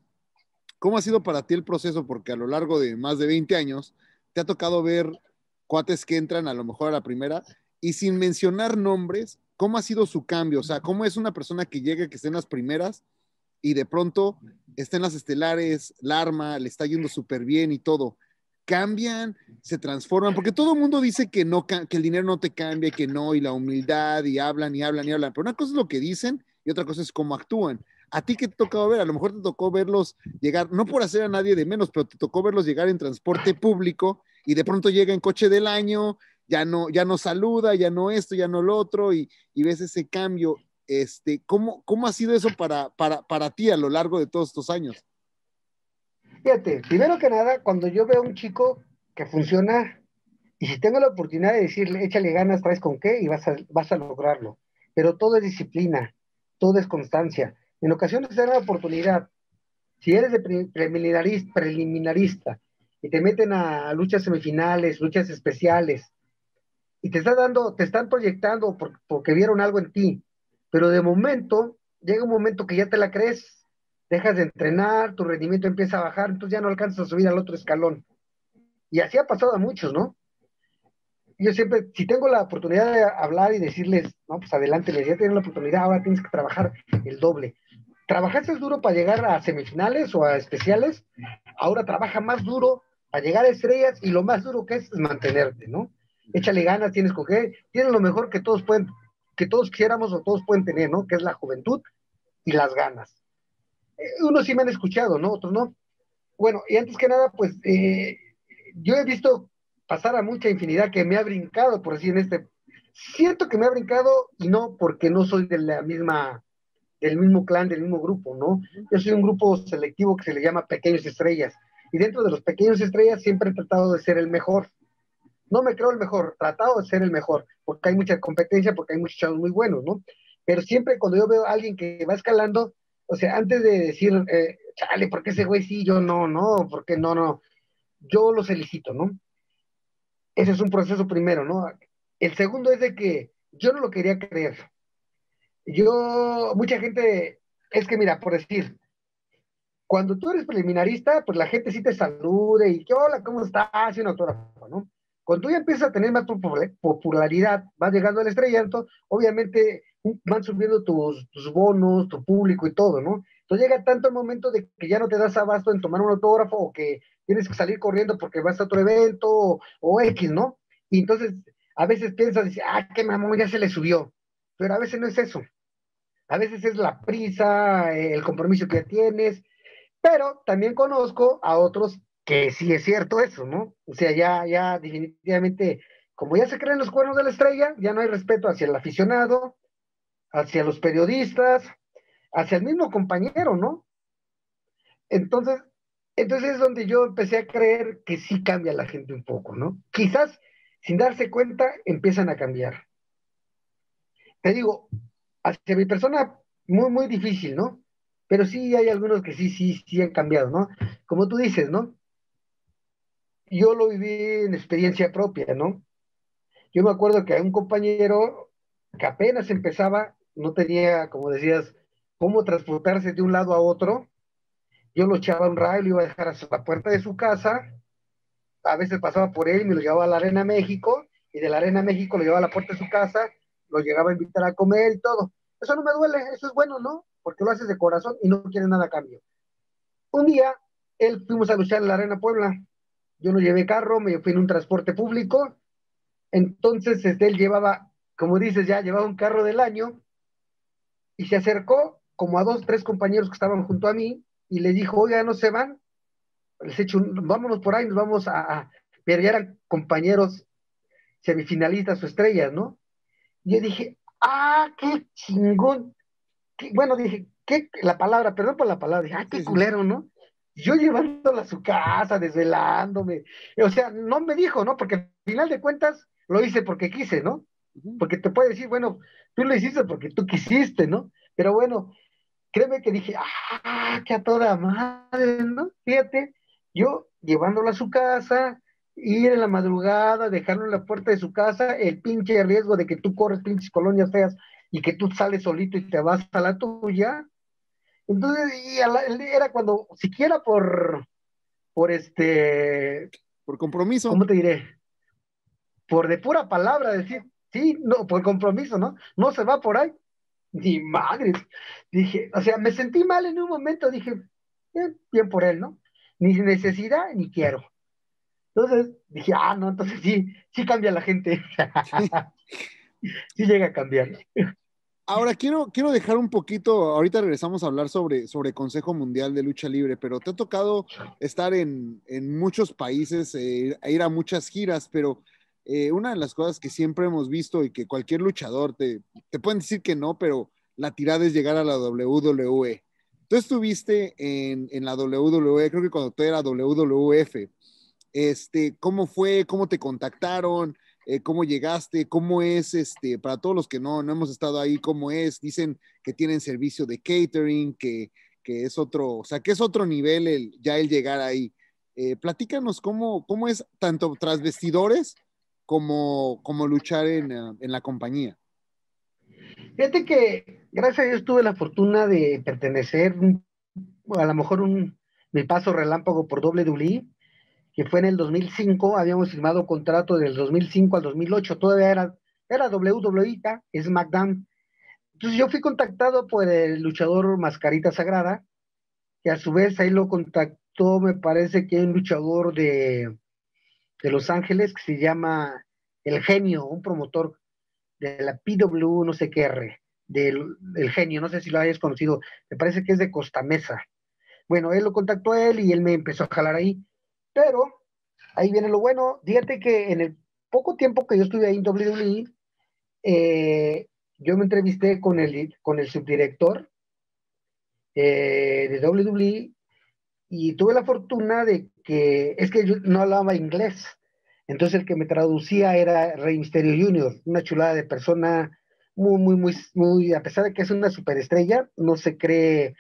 ¿cómo ha sido para ti el proceso? Porque a lo largo de más de 20 años te ha tocado ver cuates que entran a lo mejor a la primera y sin mencionar nombres, ¿cómo ha sido su cambio? O sea, ¿cómo es una persona que llega, que esté en las primeras y de pronto está en las estelares, la arma, le está yendo súper bien y todo? Cambian, se transforman, porque todo el mundo dice que no, que el dinero no te cambia, que no, y la humildad, y hablan, y hablan, y hablan, pero una cosa es lo que dicen y otra cosa es cómo actúan. ¿A ti qué te tocó ver? A lo mejor te tocó verlos llegar, no por hacer a nadie de menos, pero te tocó verlos llegar en transporte público y de pronto llega en coche del año, ya no, ya no saluda, ya no esto, ya no lo otro, y, y ves ese cambio. Este, ¿cómo, ¿Cómo ha sido eso para, para, para ti a lo largo de todos estos años? Fíjate, primero que nada, cuando yo veo a un chico que funciona, y si tengo la oportunidad de decirle, échale ganas, traes con qué, y vas a, vas a lograrlo. Pero todo es disciplina, todo es constancia. En ocasiones te dan la oportunidad. Si eres de preliminarista, y te meten a luchas semifinales, luchas especiales, y te están dando, te están proyectando porque vieron algo en ti, pero de momento, llega un momento que ya te la crees, dejas de entrenar, tu rendimiento empieza a bajar, entonces ya no alcanzas a subir al otro escalón. Y así ha pasado a muchos, ¿no? Yo siempre, si tengo la oportunidad de hablar y decirles, no, pues adelante, les ya tienen la oportunidad, ahora tienes que trabajar el doble. Trabajaste duro para llegar a semifinales o a especiales, ahora trabaja más duro para llegar a estrellas y lo más duro que es, es mantenerte, ¿no? Échale ganas, tienes con qué, tienes lo mejor que todos pueden que todos quisiéramos o todos pueden tener, ¿no? Que es la juventud y las ganas. Unos sí me han escuchado, ¿no? Otros no. Bueno, y antes que nada, pues eh, yo he visto pasar a mucha infinidad que me ha brincado, por decir, en este. Siento que me ha brincado y no porque no soy de la misma, del mismo clan, del mismo grupo, ¿no? Yo soy un grupo selectivo que se le llama Pequeños Estrellas. Y dentro de los Pequeños Estrellas siempre he tratado de ser el mejor. No me creo el mejor, tratado de ser el mejor, porque hay mucha competencia, porque hay muchos chavos muy buenos, ¿no? Pero siempre cuando yo veo a alguien que va escalando, o sea, antes de decir, eh, chale, ¿por qué ese güey sí, yo no, no, ¿por qué no, no? Yo lo felicito, ¿no? Ese es un proceso primero, ¿no? El segundo es de que yo no lo quería creer. Yo, mucha gente, es que mira, por decir, cuando tú eres preliminarista, pues la gente sí te salude y que hola, ¿cómo estás? Y un autógrafo, ¿no? Cuando tú ya empiezas a tener más popularidad, vas llegando al estrellato, obviamente van subiendo tus, bonos, tu público y todo, ¿no? Entonces llega tanto el momento de que ya no te das abasto en tomar un autógrafo o que tienes que salir corriendo porque vas a otro evento o, X, ¿no? Y entonces a veces piensas, dices, ah, qué mamón, ya se le subió. Pero a veces no es eso. A veces es la prisa, el compromiso que tienes. Pero también conozco a otros que sí es cierto eso, ¿no? O sea, ya, ya definitivamente, como ya se creen los cuernos de la estrella, ya no hay respeto hacia el aficionado, hacia los periodistas, hacia el mismo compañero, ¿no? Entonces, entonces es donde yo empecé a creer que sí cambia la gente un poco, ¿no? Quizás sin darse cuenta empiezan a cambiar. Te digo, hacia mi persona muy, muy difícil, ¿no? Pero sí hay algunos que sí, sí, sí han cambiado, ¿no? Como tú dices, ¿no? yo lo viví en experiencia propia, ¿no? Yo me acuerdo que hay un compañero que apenas empezaba, no tenía, como decías, cómo transportarse de un lado a otro. Yo lo echaba un rayo, lo iba a dejar hasta la puerta de su casa. A veces pasaba por él y me lo llevaba a la Arena México. Y de la Arena México lo llevaba a la puerta de su casa, lo llegaba a invitar a comer y todo. Eso no me duele, eso es bueno, ¿no? Porque lo haces de corazón y no quieres nada a cambio. Un día, él fuimos a luchar en la Arena Puebla yo no llevé carro, me fui en un transporte público, entonces este, él llevaba, como dices ya, llevaba un carro del año y se acercó como a dos, tres compañeros que estaban junto a mí y le dijo, oiga, no se van, les hecho, vámonos por ahí, nos vamos a, pero ya eran compañeros semifinalistas o estrellas, ¿no? Y yo dije, ah, qué chingón. bueno, dije, qué, la palabra, perdón por la palabra, dije, ah, qué culero, ¿no? yo llevándola a su casa, desvelándome. O sea, no me dijo, ¿no? Porque al final de cuentas lo hice porque quise, ¿no? Porque te puede decir, bueno, tú lo hiciste porque tú quisiste, ¿no? Pero bueno, créeme que dije, ah, que a toda madre, ¿no? Fíjate, yo llevándola a su casa, ir en la madrugada, dejarlo en la puerta de su casa, el pinche riesgo de que tú corres pinches colonias feas y que tú sales solito y te vas a la tuya, entonces, era cuando, siquiera por, por este... Por compromiso. ¿Cómo te diré? Por de pura palabra decir, sí, no, por compromiso, ¿no? No se va por ahí. Ni madre. Dije, o sea, me sentí mal en un momento, dije, bien, bien por él, ¿no? Ni necesidad, ni quiero. Entonces dije, ah, no, entonces sí, sí cambia la gente. sí llega a cambiar. Ahora quiero, quiero dejar un poquito, ahorita regresamos a hablar sobre, sobre Consejo Mundial de Lucha Libre, pero te ha tocado estar en, muchos países, eh, ir a muchas giras, pero eh, una de las cosas que siempre hemos visto y que cualquier luchador te, te pueden decir que no, pero la tirada es llegar a la WWE. Tú estuviste en, en la WWE, creo que cuando tú era WWF. Este, ¿Cómo fue? ¿Cómo te contactaron? Eh, cómo llegaste, cómo es, este, para todos los que no, no hemos estado ahí, cómo es, dicen que tienen servicio de catering, que, que es otro, o sea, que es otro nivel el, ya el llegar ahí. Eh, platícanos cómo, cómo es tanto tras vestidores como, como luchar en, ah, en la compañía. Fíjate que gracias a Dios tuve la fortuna de pertenecer a lo mejor un, mi paso relámpago por doble dulí que fue en el 2005, habíamos firmado contrato del 2005 al 2008, todavía era, era WWE, SmackDown. Entonces yo fui contactado por el luchador Mascarita Sagrada, que a su vez ahí lo contactó, me parece que un luchador de, de Los Ángeles que se llama El Genio, un promotor de la PW, no sé qué R, del, genio, no sé si lo hayas conocido, me parece que es de Costa Mesa. Bueno, él lo contactó a él y él me empezó a jalar ahí, pero ahí viene lo bueno, fíjate que en el poco tiempo que yo estuve ahí en WWE, eh, yo me entrevisté con el, con el subdirector eh, de WWE y tuve la fortuna de es que yo no hablaba inglés. Entonces el que me traducía era Rey Misterio Jr., una chulada de persona muy, muy, muy, muy, a pesar de que es una superestrella, no se cree,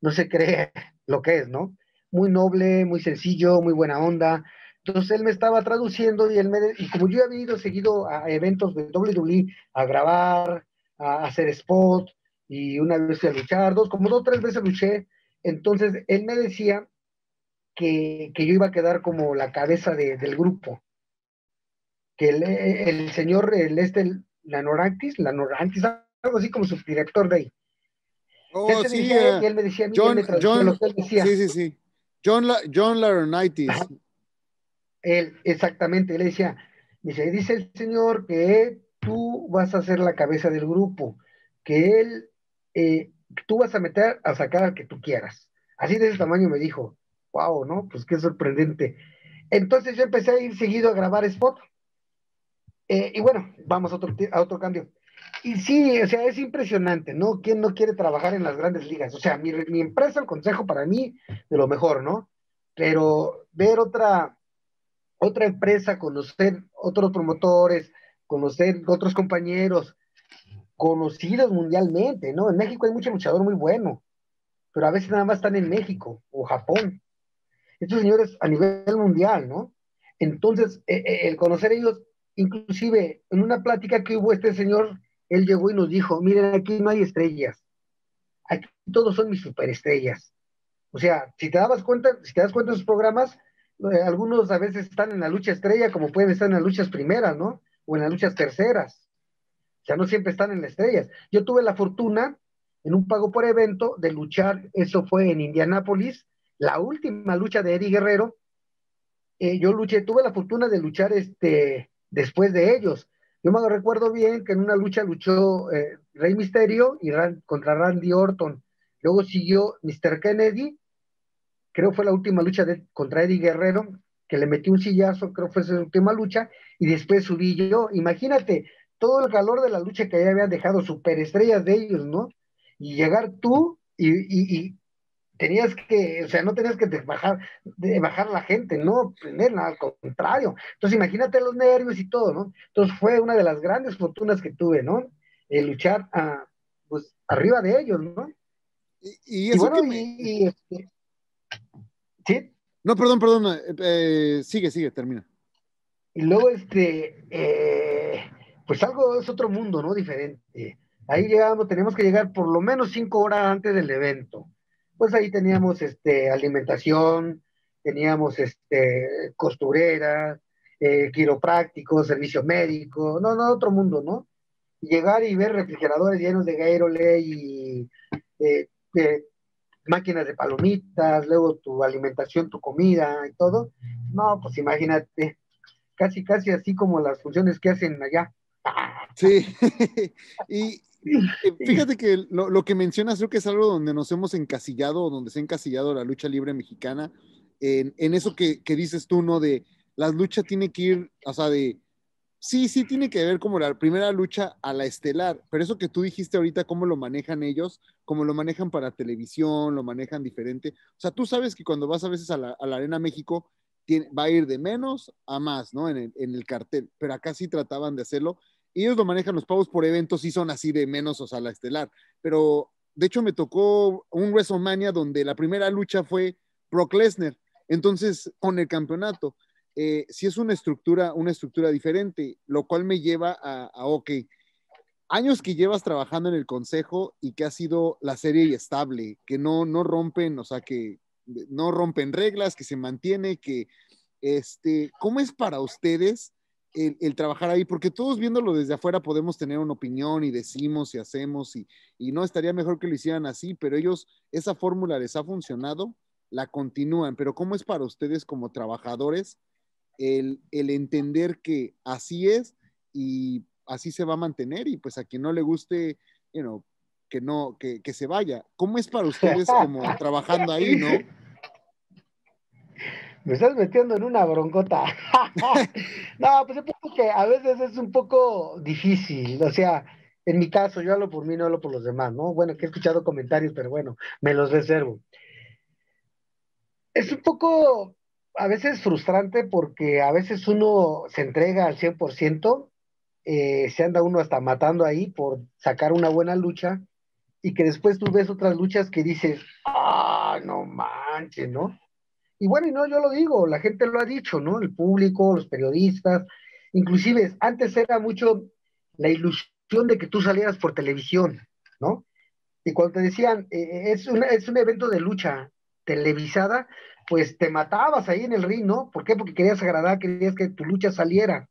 no se cree lo que es, ¿no? Muy noble, muy sencillo, muy buena onda. Entonces él me estaba traduciendo y él me, y como yo había ido seguido a eventos de WWE, a grabar, a hacer spot, y una vez a luchar, dos, como dos tres veces luché, entonces él me decía que, yo iba a quedar como la cabeza del grupo, que el, señor, el este, la Norantis, la Norantis, algo así como su director de ahí. Oh, sí, y él me decía, John, John, Sí, sí, sí. John, La, John Él, exactamente, él decía, dice, dice el señor que tú vas a ser la cabeza del grupo, que él, eh, tú vas a meter a sacar al que tú quieras. Así de ese tamaño me dijo, wow, ¿no? Pues qué sorprendente. Entonces yo empecé a ir seguido a grabar spot. Eh, y bueno, vamos a otro, a otro cambio. Y sí, o sea, es impresionante, ¿no? ¿Quién no quiere trabajar en las grandes ligas? O sea, mi, mi empresa, el consejo para mí, de lo mejor, ¿no? Pero ver otra, otra empresa, conocer otros promotores, conocer otros compañeros conocidos mundialmente, ¿no? En México hay mucho luchador muy bueno, pero a veces nada más están en México o Japón. Estos señores a nivel mundial, ¿no? Entonces, eh, eh, el conocer ellos, inclusive en una plática que hubo este señor, él llegó y nos dijo, miren, aquí no hay estrellas, aquí todos son mis superestrellas. O sea, si te dabas cuenta, si te das cuenta de sus programas, eh, algunos a veces están en la lucha estrella, como pueden estar en las luchas primeras, ¿no? O en las luchas terceras. O sea, no siempre están en las estrellas. Yo tuve la fortuna, en un pago por evento, de luchar, eso fue en Indianápolis, la última lucha de Eddie Guerrero. Eh, yo luché, tuve la fortuna de luchar este, después de ellos. Yo me recuerdo bien que en una lucha luchó eh, Rey Misterio y contra Randy Orton. Luego siguió Mr. Kennedy creo fue la última lucha contra Eddie Guerrero, que le metió un sillazo, creo fue su última lucha, y después subí yo. Imagínate todo el calor de la lucha que ya habían dejado superestrellas de ellos, ¿no? Y llegar tú y, tenías que, o sea, no tenías que bajar, de bajar la gente, no prenderla, al contrario. Entonces, imagínate los nervios y todo, ¿no? Entonces, fue una de las grandes fortunas que tuve, ¿no? El luchar a, pues, arriba de ellos, ¿no? Y, eso bueno, y, este, ¿Sí? No, perdón, perdón. Eh, sigue, sigue, termina. Y luego, este, eh, pues algo es otro mundo, ¿no? Diferente. Ahí llegamos, teníamos que llegar por lo menos cinco horas antes del evento. Pues ahí teníamos, este, alimentación, teníamos, este, costureras, quiropráctico, servicio médico, no, no, otro mundo, ¿no? llegar y ver refrigeradores llenos de Gatorade y máquinas de palomitas, luego tu alimentación, tu comida y todo. No, pues imagínate, casi, casi así como las funciones que hacen allá. Sí, y fíjate que lo, que mencionas creo que es algo donde nos hemos encasillado, donde se ha encasillado la lucha libre mexicana, en, en eso que, que, dices tú, ¿no? De las luchas tiene que ir, o sea, de Sí, sí, tiene que ver como la primera lucha a la estelar, pero eso que tú dijiste ahorita, cómo lo manejan ellos, cómo lo manejan para televisión, lo manejan diferente. O sea, tú sabes que cuando vas a veces a la, Arena México, va a ir de menos a más, ¿no? En el, cartel, pero acá sí trataban de hacerlo. Y ellos lo manejan, los pagos por eventos sí son así de menos, o sea, la estelar. Pero de hecho me tocó un WrestleMania donde la primera lucha fue Brock Lesnar, entonces con el campeonato eh, si es una estructura, una estructura diferente, lo cual me lleva a, ok, años que llevas trabajando en el consejo y que ha sido la serie y estable, que no, no rompen, o sea, que no rompen reglas, que se mantiene, que, este, ¿cómo es para ustedes el, trabajar ahí? Porque todos viéndolo desde afuera podemos tener una opinión y decimos y hacemos y, y no estaría mejor que lo hicieran así, pero ellos, esa fórmula les ha funcionado, la continúan, pero ¿cómo es para ustedes como trabajadores? el, entender que así es y así se va a mantener y pues a quien no le guste, you know, que no, que, que se vaya. ¿Cómo es para ustedes como trabajando ahí, no? Me estás metiendo en una broncota. no, pues es que a veces es un poco difícil, o sea, en mi caso, yo hablo por mí, no hablo por los demás, ¿no? Bueno, que he escuchado comentarios, pero bueno, me los reservo. Es un poco, a veces frustrante porque a veces uno se entrega al 100%, eh, se anda uno hasta matando ahí por sacar una buena lucha y que después tú ves otras luchas que dices, ah, no manches, ¿no? Y bueno, y no, yo lo digo, la gente lo ha dicho, ¿no? El público, los periodistas, inclusive antes era mucho la ilusión de que tú salieras por televisión, ¿no? Y cuando te decían, eh, eh, es, es un evento de lucha televisada, pues te matabas ahí en el ring, ¿no? ¿Por qué? Porque querías agradar, querías que tu lucha saliera.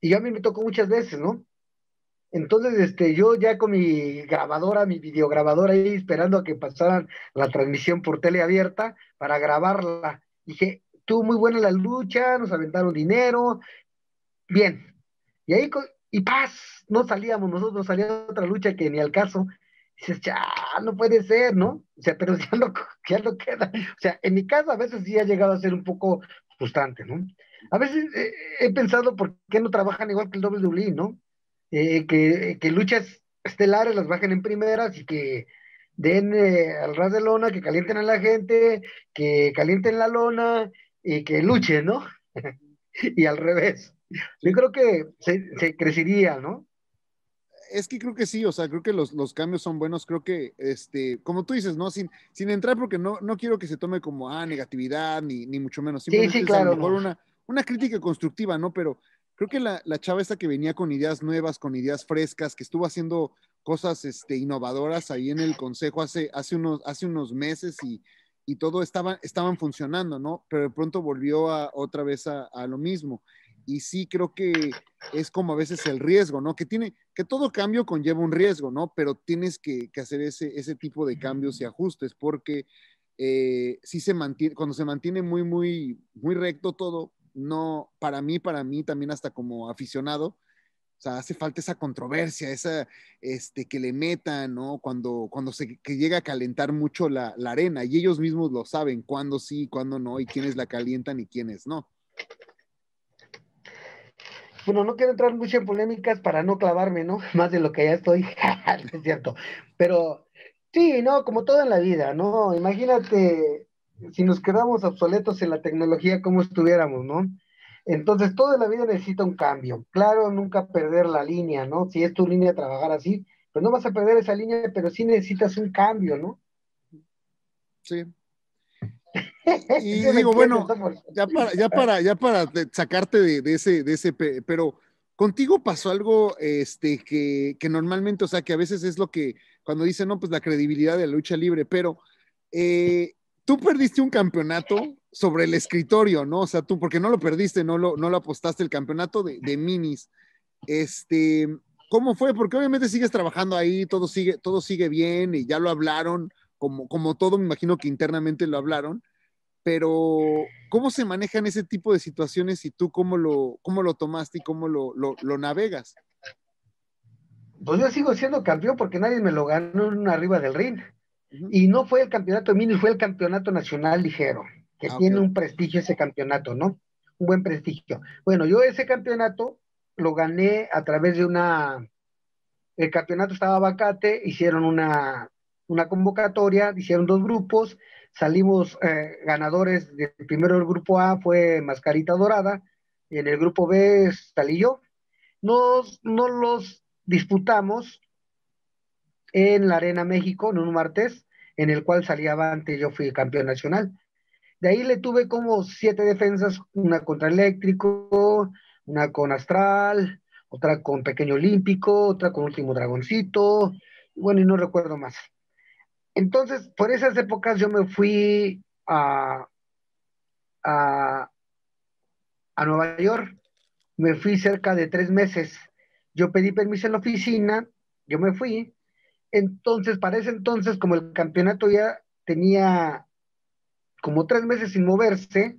Y a mí me tocó muchas veces, ¿no? Entonces, este, yo ya con mi grabadora, mi videograbadora ahí esperando a que pasaran la transmisión por tele abierta para grabarla. Dije, tú muy buena la lucha, nos aventaron dinero, bien. Y ahí y paz, no salíamos nosotros, salía otra lucha que ni al caso. dices, ya, no puede ser, ¿no? O sea, pero ya no, ya no queda. O sea, en mi caso a veces sí ha llegado a ser un poco frustrante, ¿no? A veces eh, he pensado por qué no trabajan igual que el WWE, ¿no? Eh, que, que, luchas estelares las bajen en primeras y que den eh, al ras de lona, que calienten a la gente, que calienten la lona y que luchen, ¿no? y al revés. Yo creo que se, crecería, ¿no? Es que creo que sí, o sea, creo que los, cambios son buenos, creo que, este, como tú dices, ¿no? Sin, sin entrar, porque no, no quiero que se tome como, ah, negatividad, ni, ni mucho menos. Sí, sí, claro. A mejor una, una crítica constructiva, ¿no? Pero creo que la, la chava esta que venía con ideas nuevas, con ideas frescas, que estuvo haciendo cosas este, innovadoras ahí en el consejo hace, hace, unos, hace unos meses y, y todo estaba, estaban funcionando, ¿no? Pero de pronto volvió a, otra vez a, a lo mismo y sí creo que es como a veces el riesgo, ¿no? Que tiene, que todo cambio conlleva un riesgo, ¿no? Pero tienes que, hacer ese, ese tipo de cambios y ajustes porque eh, si se mantiene, cuando se mantiene muy, muy, muy recto todo, no, para mí, para mí también hasta como aficionado, o sea, hace falta esa controversia, esa, este, que le metan, ¿no? Cuando, cuando se que llega a calentar mucho la, la arena y ellos mismos lo saben, cuándo sí, cuándo no, y quiénes la calientan y quiénes no bueno, no quiero entrar mucho en polémicas para no clavarme, ¿no? Más de lo que ya estoy, es cierto. Pero sí, ¿no? Como todo en la vida, ¿no? Imagínate si nos quedamos obsoletos en la tecnología, ¿cómo estuviéramos, ¿no? Entonces, toda la vida necesita un cambio. Claro, nunca perder la línea, ¿no? Si es tu línea trabajar así, pues no vas a perder esa línea, pero sí necesitas un cambio, ¿no? Sí, y digo, bueno, ya para, ya para, ya para sacarte de, ese, de ese, pero contigo pasó algo este, que, normalmente, o sea, que a veces es lo que, cuando dicen, no, pues la credibilidad de la lucha libre, pero eh, tú perdiste un campeonato sobre el escritorio, ¿no? O sea, tú, porque no lo perdiste, no lo, no lo apostaste, el campeonato de, minis. Este, ¿cómo fue? Porque obviamente sigues trabajando ahí, todo sigue, todo sigue bien y ya lo hablaron, como, como todo, me imagino que internamente lo hablaron pero ¿cómo se manejan ese tipo de situaciones y tú cómo lo, cómo lo tomaste y cómo lo, lo, navegas? Pues yo sigo siendo campeón porque nadie me lo ganó arriba del ring. Y no fue el campeonato mini, fue el campeonato nacional ligero, que ah, tiene un prestigio ese campeonato, ¿no? Un buen prestigio. Bueno, yo ese campeonato lo gané a través de una... El campeonato estaba vacante, hicieron una, una convocatoria, hicieron dos grupos, salimos eh, ganadores del primero del grupo A fue Mascarita Dorada, y en el grupo B salí yo. Nos, nos los disputamos en la Arena México, en un martes, en el cual salía avante, yo fui campeón nacional. De ahí le tuve como siete defensas, una contra Eléctrico, una con Astral, otra con Pequeño Olímpico, otra con Último Dragoncito, bueno, y no recuerdo más. Entonces, por esas épocas yo me fui a, a, Nueva York, me fui cerca de tres meses. Yo pedí permiso en la oficina, yo me fui. Entonces, para ese entonces, como el campeonato ya tenía como tres meses sin moverse,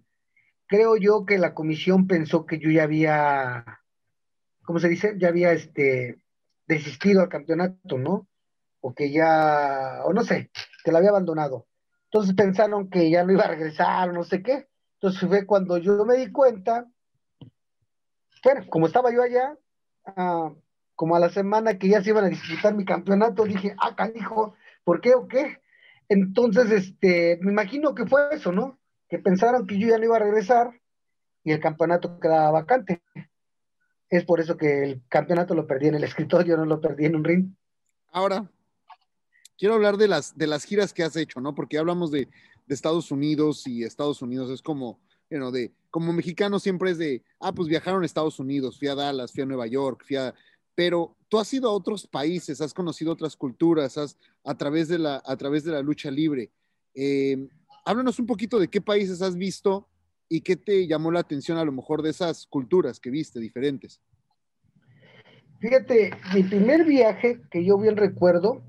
creo yo que la comisión pensó que yo ya había ¿cómo se dice? Ya había este, desistido al campeonato, ¿no? O que ya, o no sé, que lo había abandonado. Entonces pensaron que ya no iba a regresar, no sé qué. Entonces fue cuando yo me di cuenta, bueno, como estaba yo allá, ah, como a la semana que ya se iban a disputar mi campeonato, dije, ah, canijo, ¿por qué o qué? Entonces, este, me imagino que fue eso, ¿no? Que pensaron que yo ya no iba a regresar y el campeonato quedaba vacante. Es por eso que el campeonato lo perdí en el escritorio, no lo perdí en un ring. Ahora, quiero hablar de las, de las giras que has hecho, ¿no? Porque hablamos de, de Estados Unidos y Estados Unidos es como, you de, como mexicano siempre es de, ah, pues viajaron a Estados Unidos, fui a Dallas, fui a Nueva York, fui a, pero tú has ido a otros países, has conocido otras culturas, has, a, través de la, a través de la lucha libre. Eh, háblanos un poquito de qué países has visto y qué te llamó la atención a lo mejor de esas culturas que viste diferentes. Fíjate, mi primer viaje que yo bien recuerdo,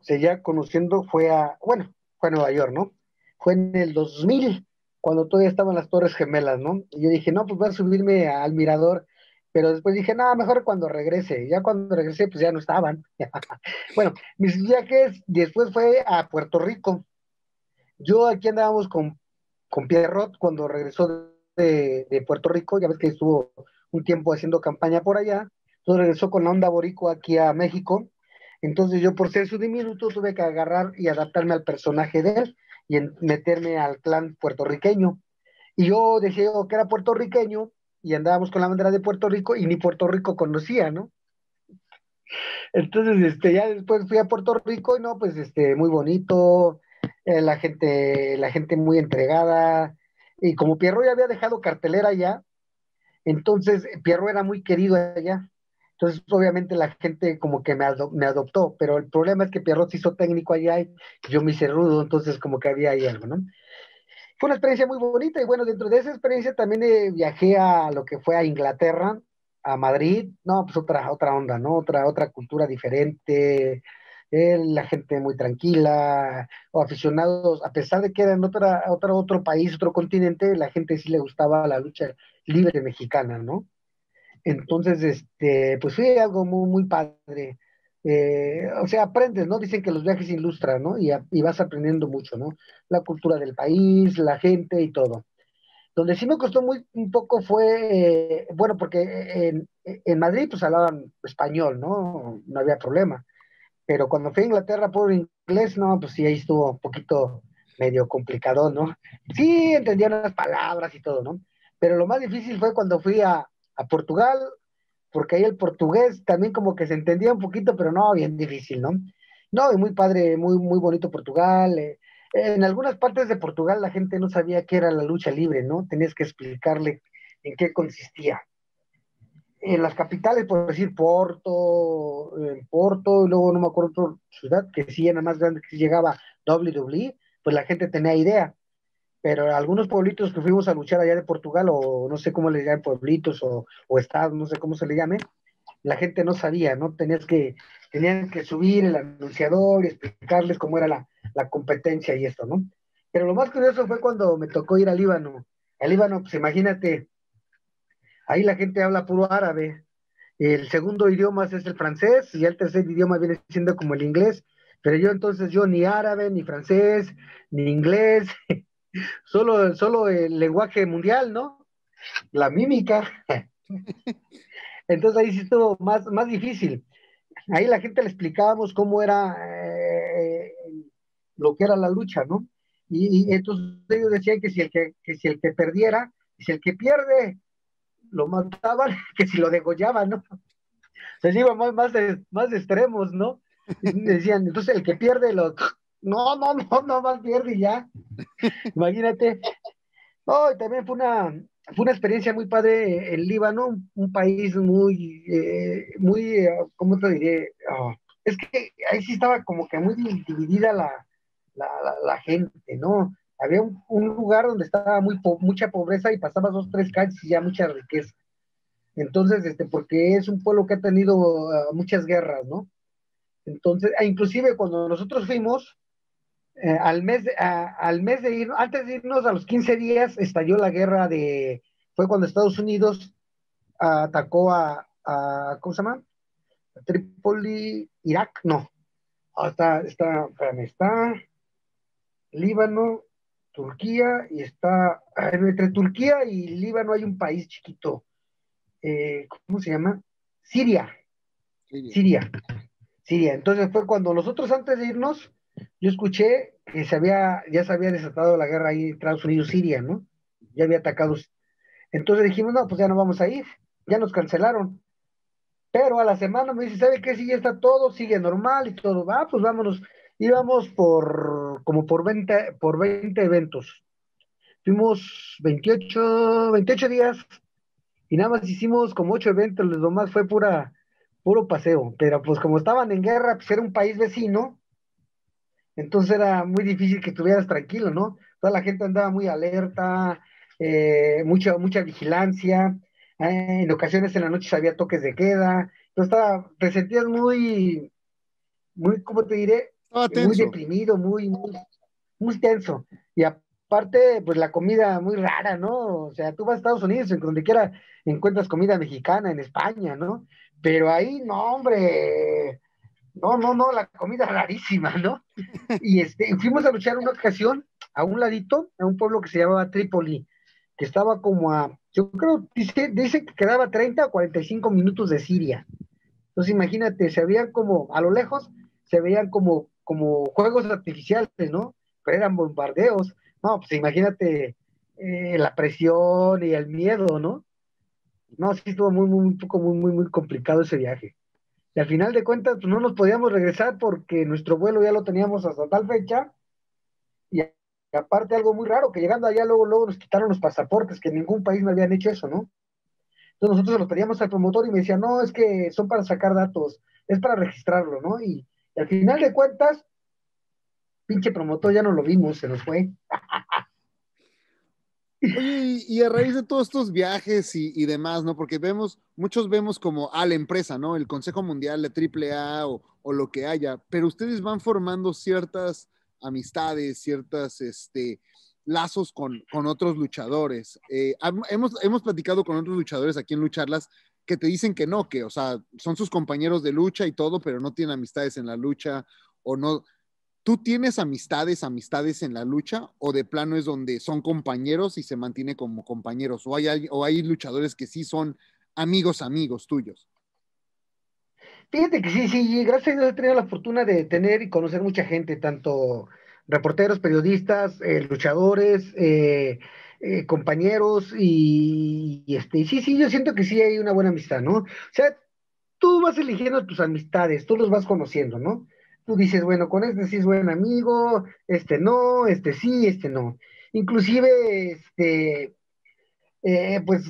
o sea, ya conociendo, fue a, bueno, fue a Nueva York, ¿no? Fue en el 2000, cuando todavía estaban las Torres Gemelas, ¿no? Y yo dije, no, pues voy a subirme al mirador pero después dije, nada, mejor cuando regrese. Ya cuando regresé, pues ya no estaban. bueno, mis viajes después fue a Puerto Rico. Yo aquí andábamos con, con Pierrot cuando regresó de, de, Puerto Rico, ya ves que estuvo un tiempo haciendo campaña por allá. Entonces regresó con la onda borico aquí a México. Entonces yo por ser su diminuto tuve que agarrar y adaptarme al personaje de él y meterme al clan puertorriqueño. Y yo decía que era puertorriqueño y andábamos con la bandera de Puerto Rico y ni Puerto Rico conocía, ¿no? Entonces, este, ya después fui a Puerto Rico y no, pues, este, muy bonito, eh, la gente, la gente muy entregada, y como Pierro ya había dejado cartelera allá, entonces Pierro era muy querido allá, entonces obviamente la gente como que me, me adoptó, pero el problema es que Pierro se hizo técnico allá y yo me hice rudo, entonces como que había ahí algo, ¿no? Fue una experiencia muy bonita y bueno, dentro de esa experiencia también eh, viajé a lo que fue a Inglaterra, a Madrid, no, pues otra, otra onda, ¿no? Otra, otra cultura diferente, eh, la gente muy tranquila, o aficionados, a pesar de que era en otra, otra, otro país, otro continente, la gente sí le gustaba la lucha libre mexicana, ¿no? Entonces, este, pues fue algo muy, muy padre. Eh, o sea, aprendes, ¿no? Dicen que los viajes ilustran, ¿no? Y, vas aprendiendo mucho, ¿no? La cultura del país, la gente y todo. Donde sí me costó muy un poco fue, eh, bueno, porque en, Madrid pues hablaban español, ¿no? No había problema. Pero cuando fui a Inglaterra por inglés, no, pues sí, ahí estuvo un poquito medio complicado, ¿no? Sí, entendía las palabras y todo, ¿no? Pero lo más difícil fue cuando fui a Portugal, porque ahí el portugués también como que se entendía un poquito, pero no, bien difícil, ¿no? No, y muy padre, muy, muy bonito Portugal. Eh, en algunas partes de Portugal la gente no sabía qué era la lucha libre, ¿no? Tenías que explicarle en qué consistía. En las capitales, por decir Porto, en Porto, y luego no me acuerdo otra ciudad que sí era más grande que llegaba WWE, pues la gente tenía idea pero algunos pueblitos que fuimos a luchar allá de Portugal, o no sé cómo le llaman pueblitos o, o estados, no sé cómo se le llame, la gente no sabía, ¿no? Tenías que, tenían que subir el anunciador y explicarles cómo era la, la, competencia y esto, ¿no? Pero lo más curioso fue cuando me tocó ir al Líbano. Al Líbano, pues imagínate, ahí la gente habla puro árabe. El segundo idioma es el francés y el tercer idioma viene siendo como el inglés. Pero yo entonces, yo ni árabe, ni francés, ni inglés, solo, solo el lenguaje mundial, ¿no? La mímica. Entonces ahí sí estuvo más, más difícil. Ahí la gente le explicábamos cómo era eh, lo que era la lucha, ¿no? Y, entonces ellos decían que si el que, si el que perdiera, si el que pierde lo mataban, que si lo degollaban, ¿no? Se iban más, más, más extremos, ¿no? decían, entonces el que pierde lo no, no, no, no más pierde ya. Imagínate. No, también fue una, fue una experiencia muy padre el Líbano, un, país muy, eh, muy, eh, ¿cómo te diré? Ah, es que ahí sí estaba como que muy dividida la, la, la, gente, ¿no? Había un, lugar donde estaba muy mucha pobreza y pasabas dos, tres calles y ya mucha riqueza. Entonces, este, porque es un pueblo que ha tenido ah, muchas guerras, ¿no? Entonces, e inclusive cuando nosotros fuimos, eh, al, mes, al mes de ir, antes de irnos a los 15 días, estalló la guerra de, fue cuando Estados Unidos atacó a, a ¿cómo se llama? A Trípoli, Irak, no. Ah, está, está, está Líbano, Turquía y está, entre Turquía y Líbano hay un país chiquito, eh, ¿cómo se llama? Siria. Siria. Siria. Entonces fue cuando nosotros antes de irnos, yo escuché que se había, ya se había desatado la guerra ahí Estados Unidos-Siria, ¿no? Ya había atacado. Entonces dijimos, no, pues ya no vamos a ir, ya nos cancelaron. Pero a la semana me dice, ¿sabe qué? Si ya está todo, sigue normal y todo, va, pues vámonos íbamos por como por 20, por 20 eventos. Fuimos 28, 28 días y nada más hicimos como 8 eventos, lo demás fue pura, puro paseo. Pero pues como estaban en guerra, pues era un país vecino, entonces era muy difícil que estuvieras tranquilo, ¿no? Toda la gente andaba muy alerta, eh, mucha, mucha vigilancia, eh, en ocasiones en la noche había toques de queda, entonces estaba, te sentías muy, muy, ¿cómo te diré? muy deprimido, muy, muy, tenso. Y aparte, pues la comida muy rara, ¿no? O sea, tú vas a Estados Unidos, en donde quiera encuentras comida mexicana, en España, ¿no? Pero ahí, no, hombre, no, no, no, la comida rarísima, ¿no? Y este, fuimos a luchar una ocasión a un ladito, a un pueblo que se llamaba Trípoli, que estaba como a, yo creo, dice, dice que quedaba 30 o 45 minutos de Siria. Entonces imagínate, se veían como, a lo lejos, se veían como como juegos artificiales, ¿no? Pero eran bombardeos. No, pues imagínate eh, la presión y el miedo, ¿no? No, sí estuvo muy, muy, muy, muy, muy complicado ese viaje. Y al final de cuentas, pues no nos podíamos regresar porque nuestro vuelo ya lo teníamos hasta tal fecha. Y aparte algo muy raro, que llegando allá luego, luego nos quitaron los pasaportes, que en ningún país me habían hecho eso, ¿no? Entonces nosotros lo teníamos al promotor y me decía, no, es que son para sacar datos, es para registrarlo, ¿no? Y y al final de cuentas, pinche promotor ya no lo vimos, se nos fue. Oye, y a raíz de todos estos viajes y, demás, ¿no? Porque vemos, muchos vemos como a la empresa, ¿no? El Consejo Mundial de AAA o, o lo que haya, pero ustedes van formando ciertas amistades, ciertas, este, lazos con, con otros luchadores. Eh, hemos, hemos platicado con otros luchadores aquí en Lucharlas que te dicen que no, que, o sea, son sus compañeros de lucha y todo, pero no tienen amistades en la lucha o no. ¿Tú tienes amistades, amistades en la lucha o de plano es donde son compañeros y se mantiene como compañeros? ¿O hay, luchadores que sí son amigos, amigos tuyos? Fíjate que sí, sí, gracias a Dios he tenido la fortuna de tener y conocer mucha gente, tanto reporteros, periodistas, eh, luchadores, eh, eh, compañeros y, este, sí, sí, yo siento que sí hay una buena amistad, ¿no? O sea, tú vas eligiendo tus amistades, tú los vas conociendo, ¿no? Tú dices, bueno, con este sí es buen amigo, este no, este sí, este no. Inclusive, este, eh, pues,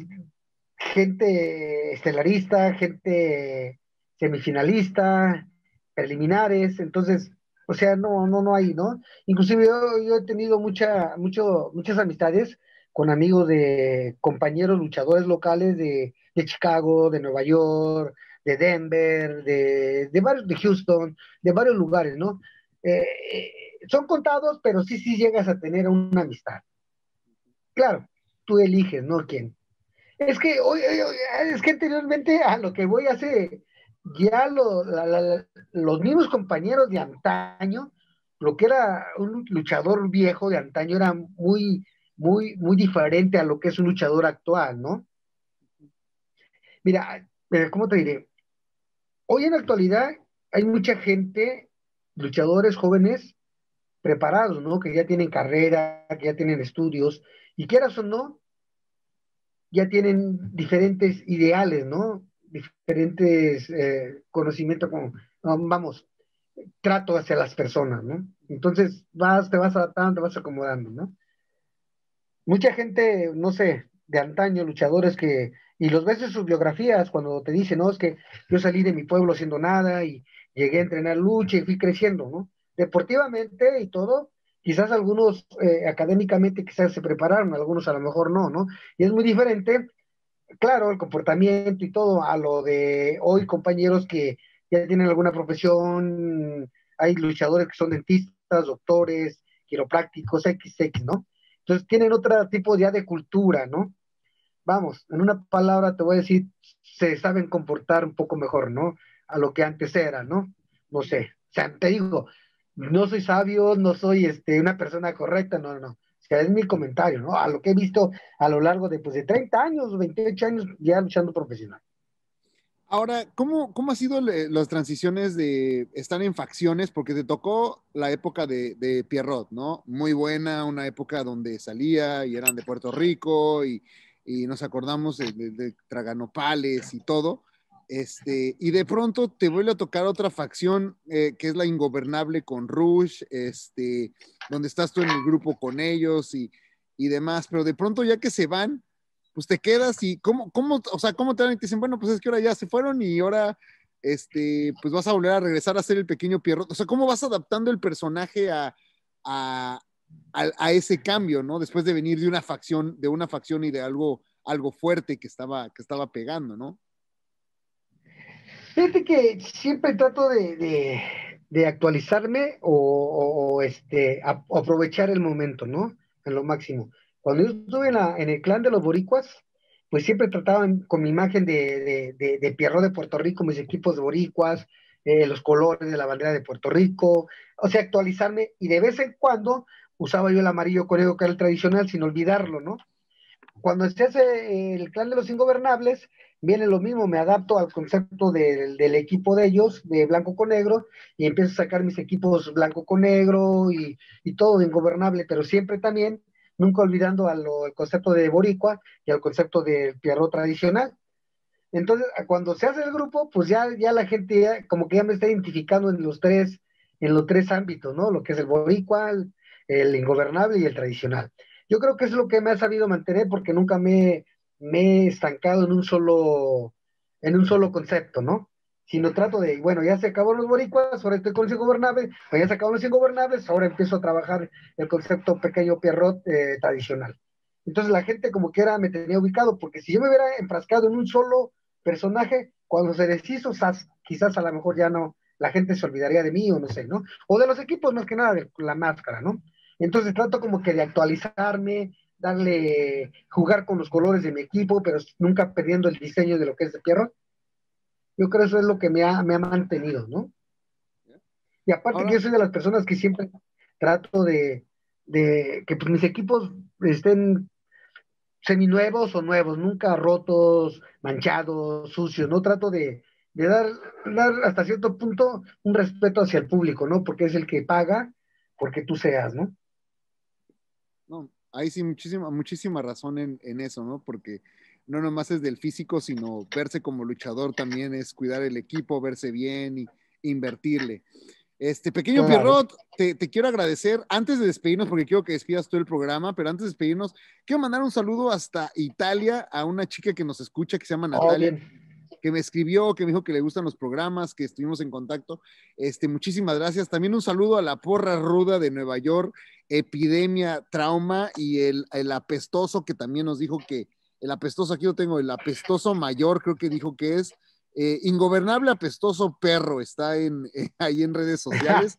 gente estelarista, gente semifinalista, preliminares, entonces, o sea, no, no, no hay, ¿no? Inclusive yo, yo he tenido mucha, muchas amistades con amigos de compañeros luchadores locales de, Chicago, de Nueva York, de Denver, de, de, varios, de Houston, de varios lugares, ¿no? Eh, eh, son contados, pero sí, sí llegas a tener una amistad. Claro, tú eliges, ¿no? ¿Quién? Es que, es que anteriormente a lo que voy hace, ya los mismos compañeros de antaño, lo que era un luchador viejo de antaño era muy, muy, muy diferente a lo que es un luchador actual, ¿no? Mira, ¿cómo te diré? Hoy en la actualidad hay mucha gente, luchadores jóvenes, preparados, ¿no? Que ya tienen carrera, que ya tienen estudios, y quieras o no, ya tienen diferentes ideales, ¿no? Diferentes eh, conocimientos, vamos, trato hacia las personas, ¿no? Entonces vas, te vas adaptando, te vas acomodando, ¿no? mucha gente, no sé, de antaño, luchadores que, y los ves en sus biografías cuando te dicen, no, es que yo salí de mi pueblo haciendo nada y llegué a entrenar lucha y fui creciendo, ¿no? Deportivamente y todo, quizás algunos eh, académicamente quizás se prepararon, algunos a lo mejor no, ¿no? Y es muy diferente, claro, el comportamiento y todo a lo de hoy compañeros que ya tienen alguna profesión, hay luchadores que son dentistas, doctores, quiroprácticos, XX, ¿no? Entonces tienen otro tipo ya de cultura, ¿no? Vamos, en una palabra te voy a decir, se saben comportar un poco mejor, ¿no? A lo que antes era, ¿no? No sé, o sea, te digo, no soy sabio, no soy este, una persona correcta, no, no. O sea, es mi comentario, ¿no? A lo que he visto a lo largo de, pues, de 30 años, 28 años ya luchando profesional. Ahora, ¿cómo, cómo ha sido las transiciones de estar en facciones? Porque te tocó la época de, de Pierrot, ¿no? Muy buena, una época donde salía y eran de Puerto Rico y, y nos acordamos de, Traganopales y todo. Este, y de pronto te vuelve a tocar otra facción eh, que es la ingobernable con Rush, este, donde estás tú en el grupo con ellos y, y demás, pero de pronto ya que se van, pues te quedas y cómo, cómo, o sea, cómo te dan y te dicen, bueno, pues es que ahora ya se fueron y ahora, este, pues vas a volver a regresar a ser el pequeño Pierrot. O sea, ¿cómo vas adaptando el personaje a, a, a, ese cambio, ¿no? Después de venir de una facción, de una facción y de algo, algo fuerte que estaba, que estaba pegando, ¿no? Fíjate que siempre trato de, de, actualizarme o, este, aprovechar el momento, ¿no? En lo máximo. Cuando yo estuve en, el clan de los boricuas, pues siempre trataban con mi imagen de, de, de, Pierrot de Puerto Rico, mis equipos de boricuas, eh, los colores de la bandera de Puerto Rico, o sea, actualizarme y de vez en cuando usaba yo el amarillo conejo que era el tradicional sin olvidarlo, ¿no? Cuando se hace el clan de los ingobernables, viene lo mismo, me adapto al concepto del, del equipo de ellos, de blanco con negro, y empiezo a sacar mis equipos blanco con negro y, y todo de ingobernable, pero siempre también nunca olvidando al, concepto de boricua y al concepto de pierrot tradicional. Entonces, cuando se hace el grupo, pues ya, ya la gente como que ya me está identificando en los tres, en los tres ámbitos, ¿no? Lo que es el boricua, el, ingobernable y el tradicional. Yo creo que es lo que me ha sabido mantener porque nunca me, me he estancado en un solo, en un solo concepto, ¿no? sino trato de, bueno, ya se acabaron los boricuas, ahora estoy con los ingobernables, pues ya se acabaron los ingobernables, ahora empiezo a trabajar el concepto pequeño Pierrot eh, tradicional. Entonces la gente como que era, me tenía ubicado, porque si yo me hubiera enfrascado en un solo personaje, cuando se deshizo, quizás a lo mejor ya no, la gente se olvidaría de mí o no sé, ¿no? O de los equipos más que nada, de la máscara, ¿no? Entonces trato como que de actualizarme, darle, jugar con los colores de mi equipo, pero nunca perdiendo el diseño de lo que es de Pierrot yo creo que eso es lo que me ha, me ha mantenido, ¿no? Y aparte que yo soy de las personas que siempre trato de, de que pues, mis equipos estén seminuevos o nuevos, nunca rotos, manchados, sucios, ¿no? Trato de, de dar, dar hasta cierto punto un respeto hacia el público, ¿no? Porque es el que paga porque tú seas, ¿no? Hay sí muchísima, muchísima razón en, en eso, ¿no? Porque no nomás es del físico, sino verse como luchador también es cuidar el equipo, verse bien y invertirle. Este pequeño Pierrot, te, quiero agradecer. Antes de despedirnos, porque quiero que despidas todo el programa, pero antes de despedirnos, quiero mandar un saludo hasta Italia a una chica que nos escucha que se llama oh, Natalia. Que me escribió, que me dijo que le gustan los programas, que estuvimos en contacto. Este, muchísimas gracias. También un saludo a la porra ruda de Nueva York, Epidemia Trauma y el, el apestoso que también nos dijo que, el apestoso, aquí lo tengo, el apestoso mayor, creo que dijo que es eh, ingobernable apestoso perro, está en, ahí en redes sociales.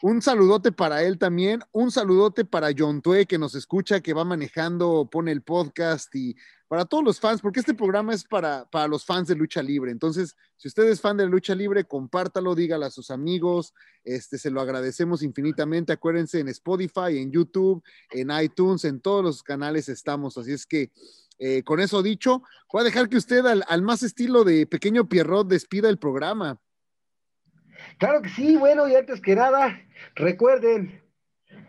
Un saludote para él también, un saludote para John Tue que nos escucha, que va manejando, pone el podcast y para todos los fans, porque este programa es para, para los fans de lucha libre. Entonces, si usted es fan de lucha libre, compártalo, dígalo a sus amigos, este, se lo agradecemos infinitamente. Acuérdense en Spotify, en YouTube, en iTunes, en todos los canales estamos. Así es que eh, con eso dicho, voy a dejar que usted al, más estilo de Pequeño Pierrot despida el programa. Claro que sí, bueno, y antes que nada, recuerden,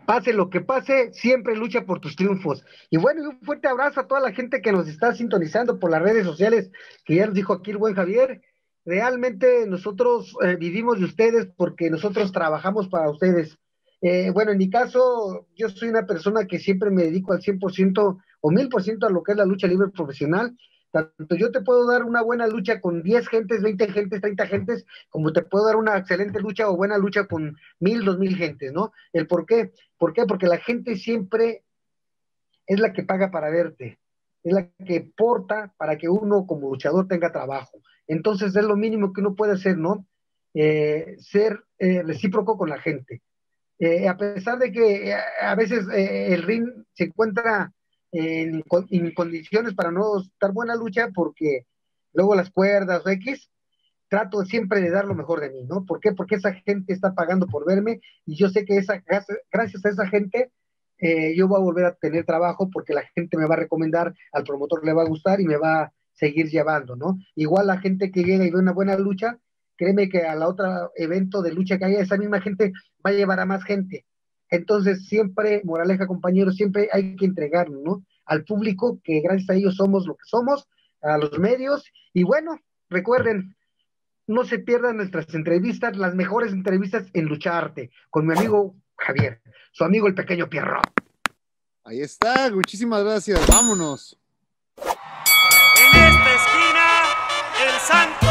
pase lo que pase, siempre lucha por tus triunfos. Y bueno, un fuerte abrazo a toda la gente que nos está sintonizando por las redes sociales, que ya nos dijo aquí el buen Javier. Realmente nosotros eh, vivimos de ustedes porque nosotros trabajamos para ustedes. Eh, bueno, en mi caso, yo soy una persona que siempre me dedico al 100% o 1000% a lo que es la lucha libre profesional. Tanto yo te puedo dar una buena lucha con 10 gentes, 20 gentes, 30 gentes, como te puedo dar una excelente lucha o buena lucha con 1000, 2000 gentes, ¿no? ¿El por qué? ¿Por qué? Porque la gente siempre es la que paga para verte, es la que porta para que uno como luchador tenga trabajo. Entonces es lo mínimo que uno puede hacer, ¿no? Eh, ser eh, recíproco con la gente. Eh, a pesar de que a veces el ring se encuentra en, en condiciones para no estar buena lucha porque luego las cuerdas o X, trato siempre de dar lo mejor de mí, ¿no? ¿Por qué? Porque esa gente está pagando por verme y yo sé que esa, gracias a esa gente eh, yo voy a volver a tener trabajo porque la gente me va a recomendar, al promotor le va a gustar y me va a seguir llevando, ¿no? Igual la gente que llega y ve una buena lucha, créeme que a la otra evento de lucha que haya, esa misma gente va a llevar a más gente. Entonces, siempre, moraleja, compañeros, siempre hay que entregarnos, ¿no? Al público, que gracias a ellos somos lo que somos, a los medios, y bueno, recuerden, no se pierdan nuestras entrevistas, las mejores entrevistas en Lucharte, con mi amigo Javier, su amigo el pequeño Pierro. Ahí está, muchísimas gracias, vámonos. En esta esquina, el Santo